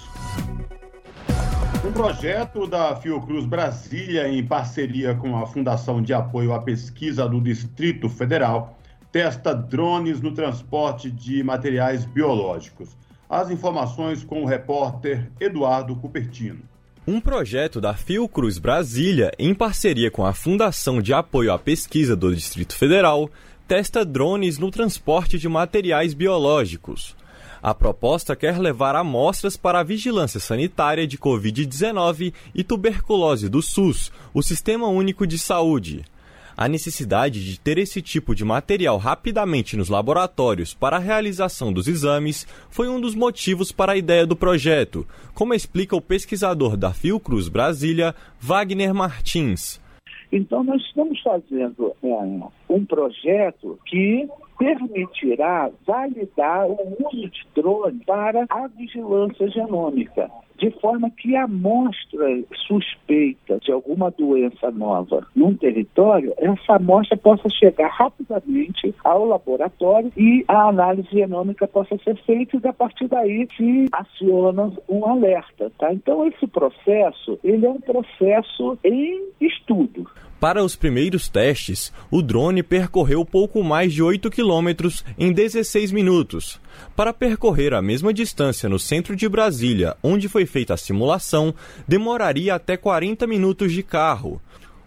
Um projeto da Fiocruz Brasília, em parceria com a Fundação de Apoio à Pesquisa do Distrito Federal, testa drones no transporte de materiais biológicos. As informações com o repórter Eduardo Cupertino. Um projeto da Fiocruz Brasília, em parceria com a Fundação de Apoio à Pesquisa do Distrito Federal, testa drones no transporte de materiais biológicos. A proposta quer levar amostras para a vigilância sanitária de Covid-19 e tuberculose do SUS, o Sistema Único de Saúde. A necessidade de ter esse tipo de material rapidamente nos laboratórios para a realização dos exames foi um dos motivos para a ideia do projeto, como explica o pesquisador da Fiocruz Brasília, Wagner Martins. Então, nós estamos fazendo é, um projeto que permitirá validar o uso de drone para a vigilância genômica de forma que a amostra suspeita de alguma doença nova num território, essa amostra possa chegar rapidamente ao laboratório e a análise genômica possa ser feita e a partir daí se aciona um alerta, tá? Então esse processo, ele é um processo em estudo. Para os primeiros testes, o drone percorreu pouco mais de 8 quilômetros em 16 minutos. Para percorrer a mesma distância no centro de Brasília, onde foi feita a simulação, demoraria até 40 minutos de carro.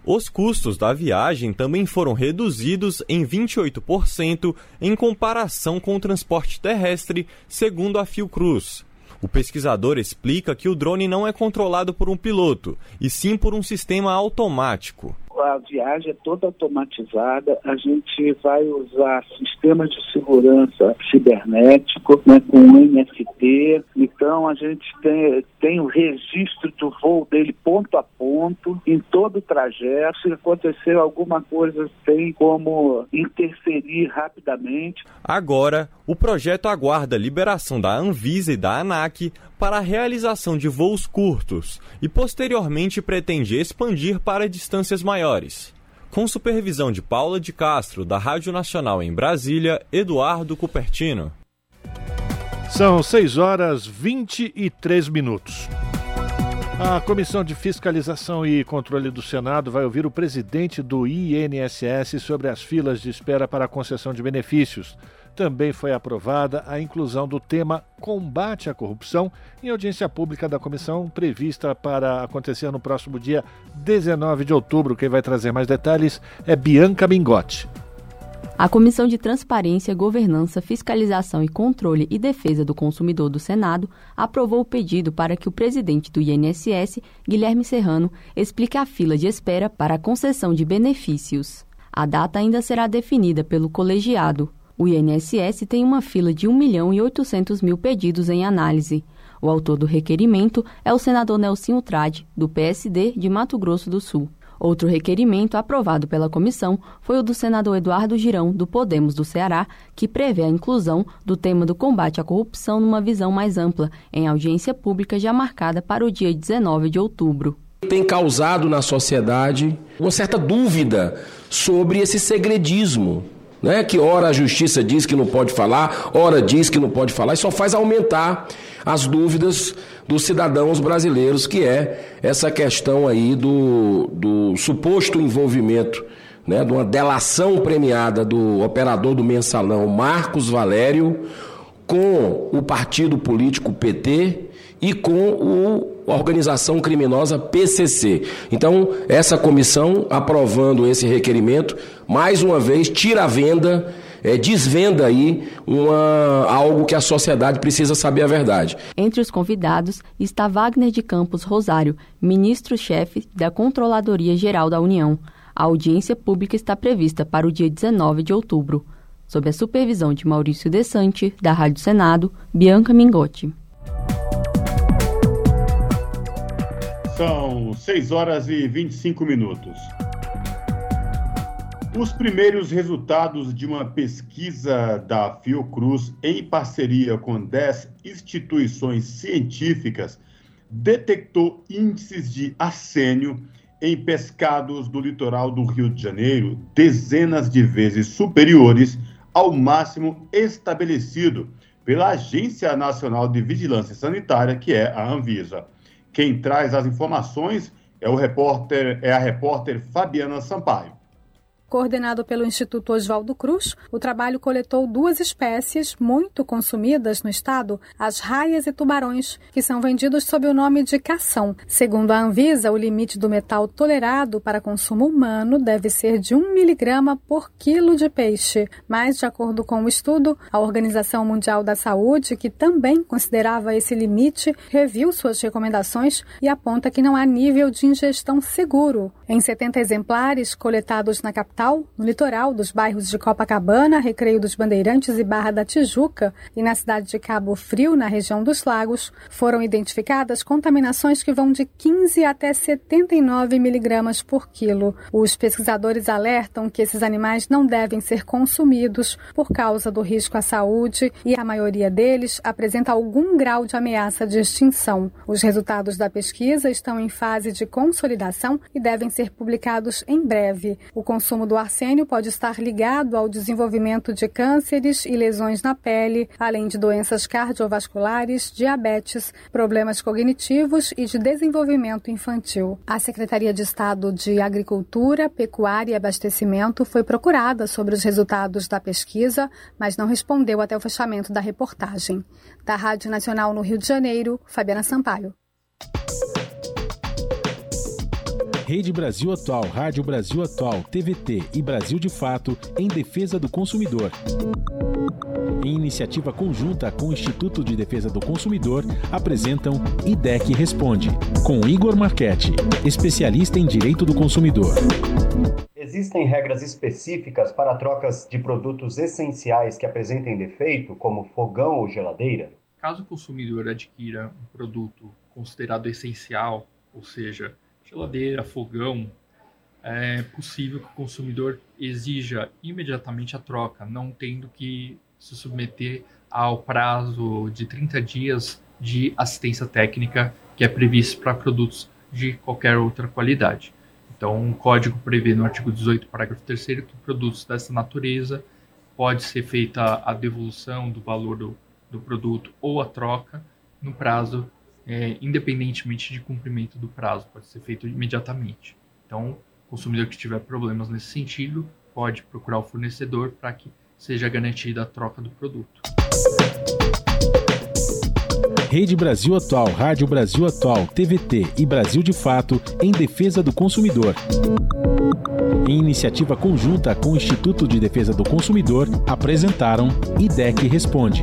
Os custos da viagem também foram reduzidos em 28% em comparação com o transporte terrestre, segundo a Fiocruz. O pesquisador explica que o drone não é controlado por um piloto, e sim por um sistema automático a viagem é toda automatizada, a gente vai usar sistemas de segurança cibernético, né, com NFT Então a gente tem, tem o registro do voo dele ponto a ponto, em todo o trajeto. Se acontecer alguma coisa, tem como interferir rapidamente. Agora, o projeto aguarda a liberação da Anvisa e da ANAC para a realização de voos curtos e posteriormente pretende expandir para distâncias maiores. Com supervisão de Paula de Castro, da Rádio Nacional em Brasília, Eduardo Cupertino. São 6 horas 23 minutos. A Comissão de Fiscalização e Controle do Senado vai ouvir o presidente do INSS sobre as filas de espera para a concessão de benefícios. Também foi aprovada a inclusão do tema combate à corrupção em audiência pública da comissão, prevista para acontecer no próximo dia 19 de outubro. Quem vai trazer mais detalhes é Bianca Mingotti. A Comissão de Transparência, Governança, Fiscalização e Controle e Defesa do Consumidor do Senado aprovou o pedido para que o presidente do INSS, Guilherme Serrano, explique a fila de espera para a concessão de benefícios. A data ainda será definida pelo colegiado. O INSS tem uma fila de 1 milhão e 800 mil pedidos em análise. O autor do requerimento é o senador Nelson Trade, do PSD de Mato Grosso do Sul. Outro requerimento aprovado pela comissão foi o do senador Eduardo Girão, do Podemos do Ceará, que prevê a inclusão do tema do combate à corrupção numa visão mais ampla, em audiência pública já marcada para o dia 19 de outubro. Tem causado na sociedade uma certa dúvida sobre esse segredismo né? Que ora a justiça diz que não pode falar, ora diz que não pode falar, e só faz aumentar as dúvidas dos cidadãos brasileiros, que é essa questão aí do, do suposto envolvimento, né, de uma delação premiada do operador do mensalão Marcos Valério com o partido político PT e com o, organização criminosa PCC. Então, essa comissão, aprovando esse requerimento, mais uma vez tira a venda, é, desvenda aí uma, algo que a sociedade precisa saber a verdade. Entre os convidados está Wagner de Campos Rosário, ministro-chefe da Controladoria Geral da União. A audiência pública está prevista para o dia 19 de outubro. Sob a supervisão de Maurício Desante, da Rádio Senado, Bianca Mingotti. São 6 horas e 25 minutos. Os primeiros resultados de uma pesquisa da Fiocruz, em parceria com 10 instituições científicas, detectou índices de arsênio em pescados do litoral do Rio de Janeiro dezenas de vezes superiores ao máximo estabelecido pela Agência Nacional de Vigilância Sanitária, que é a Anvisa. Quem traz as informações é o repórter, é a repórter Fabiana Sampaio. Coordenado pelo Instituto Oswaldo Cruz, o trabalho coletou duas espécies muito consumidas no estado, as raias e tubarões, que são vendidos sob o nome de cação. Segundo a Anvisa, o limite do metal tolerado para consumo humano deve ser de 1 miligrama por quilo de peixe. Mas, de acordo com o estudo, a Organização Mundial da Saúde, que também considerava esse limite, reviu suas recomendações e aponta que não há nível de ingestão seguro. Em 70 exemplares coletados na capital, no litoral dos bairros de Copacabana, Recreio dos Bandeirantes e Barra da Tijuca, e na cidade de Cabo Frio, na região dos lagos, foram identificadas contaminações que vão de 15 até 79 miligramas por quilo. Os pesquisadores alertam que esses animais não devem ser consumidos por causa do risco à saúde e a maioria deles apresenta algum grau de ameaça de extinção. Os resultados da pesquisa estão em fase de consolidação e devem ser publicados em breve. O consumo do arsênio pode estar ligado ao desenvolvimento de cânceres e lesões na pele, além de doenças cardiovasculares, diabetes, problemas cognitivos e de desenvolvimento infantil. A Secretaria de Estado de Agricultura, Pecuária e Abastecimento foi procurada sobre os resultados da pesquisa, mas não respondeu até o fechamento da reportagem. Da Rádio Nacional no Rio de Janeiro, Fabiana Sampaio. Rede Brasil Atual, Rádio Brasil Atual, TVT e Brasil de Fato em defesa do consumidor. Em iniciativa conjunta com o Instituto de Defesa do Consumidor, apresentam IDEC Responde, com Igor Marchetti, especialista em direito do consumidor. Existem regras específicas para trocas de produtos essenciais que apresentem defeito, como fogão ou geladeira? caso o consumidor adquira um produto considerado essencial, ou seja, geladeira, fogão, é possível que o consumidor exija imediatamente a troca, não tendo que se submeter ao prazo de 30 dias de assistência técnica que é previsto para produtos de qualquer outra qualidade. Então, o código prevê no artigo 18, parágrafo 3 que produtos dessa natureza pode ser feita a devolução do valor do, do produto ou a troca no prazo, é, independentemente de cumprimento do prazo, pode ser feito imediatamente. Então, o consumidor que tiver problemas nesse sentido pode procurar o fornecedor para que seja garantida a troca do produto. Rede Brasil Atual, Rádio Brasil Atual, TVT e Brasil de Fato em defesa do consumidor. Em iniciativa conjunta com o Instituto de Defesa do Consumidor, apresentaram IDEC Responde.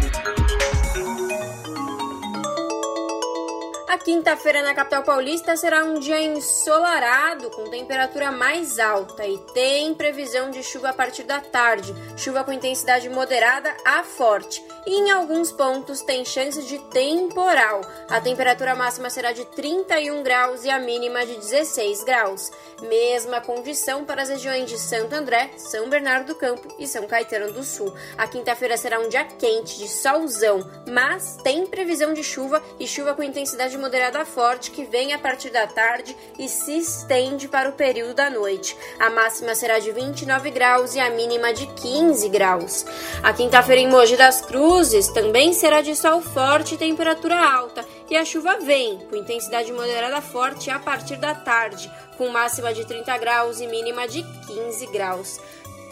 Quinta-feira na capital paulista será um dia ensolarado, com temperatura mais alta e tem previsão de chuva a partir da tarde, chuva com intensidade moderada a forte. E em alguns pontos tem chance de temporal. A temperatura máxima será de 31 graus e a mínima de 16 graus. Mesma condição para as regiões de Santo André, São Bernardo do Campo e São Caetano do Sul. A quinta-feira será um dia quente, de solzão, mas tem previsão de chuva e chuva com intensidade moderada moderada forte que vem a partir da tarde e se estende para o período da noite. A máxima será de 29 graus e a mínima de 15 graus. A quinta-feira em Mogi das Cruzes também será de sol forte e temperatura alta. E a chuva vem, com intensidade moderada forte a partir da tarde, com máxima de 30 graus e mínima de 15 graus.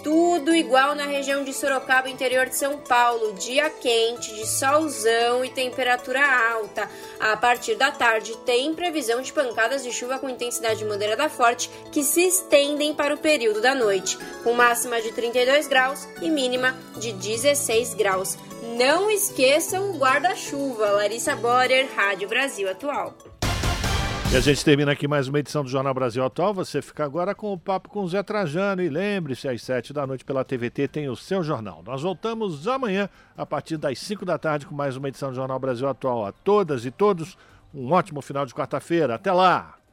Tudo igual na região de Sorocaba, interior de São Paulo. Dia quente, de solzão e temperatura alta. A partir da tarde, tem previsão de pancadas de chuva com intensidade moderada forte que se estendem para o período da noite, com máxima de 32 graus e mínima de 16 graus. Não esqueçam o guarda-chuva. Larissa Borer, Rádio Brasil Atual. E a gente termina aqui mais uma edição do Jornal Brasil Atual. Você fica agora com o papo com o Zé Trajano. E lembre-se, às sete da noite pela TVT tem o seu jornal. Nós voltamos amanhã, a partir das cinco da tarde, com mais uma edição do Jornal Brasil Atual. A todas e todos, um ótimo final de quarta-feira. Até lá!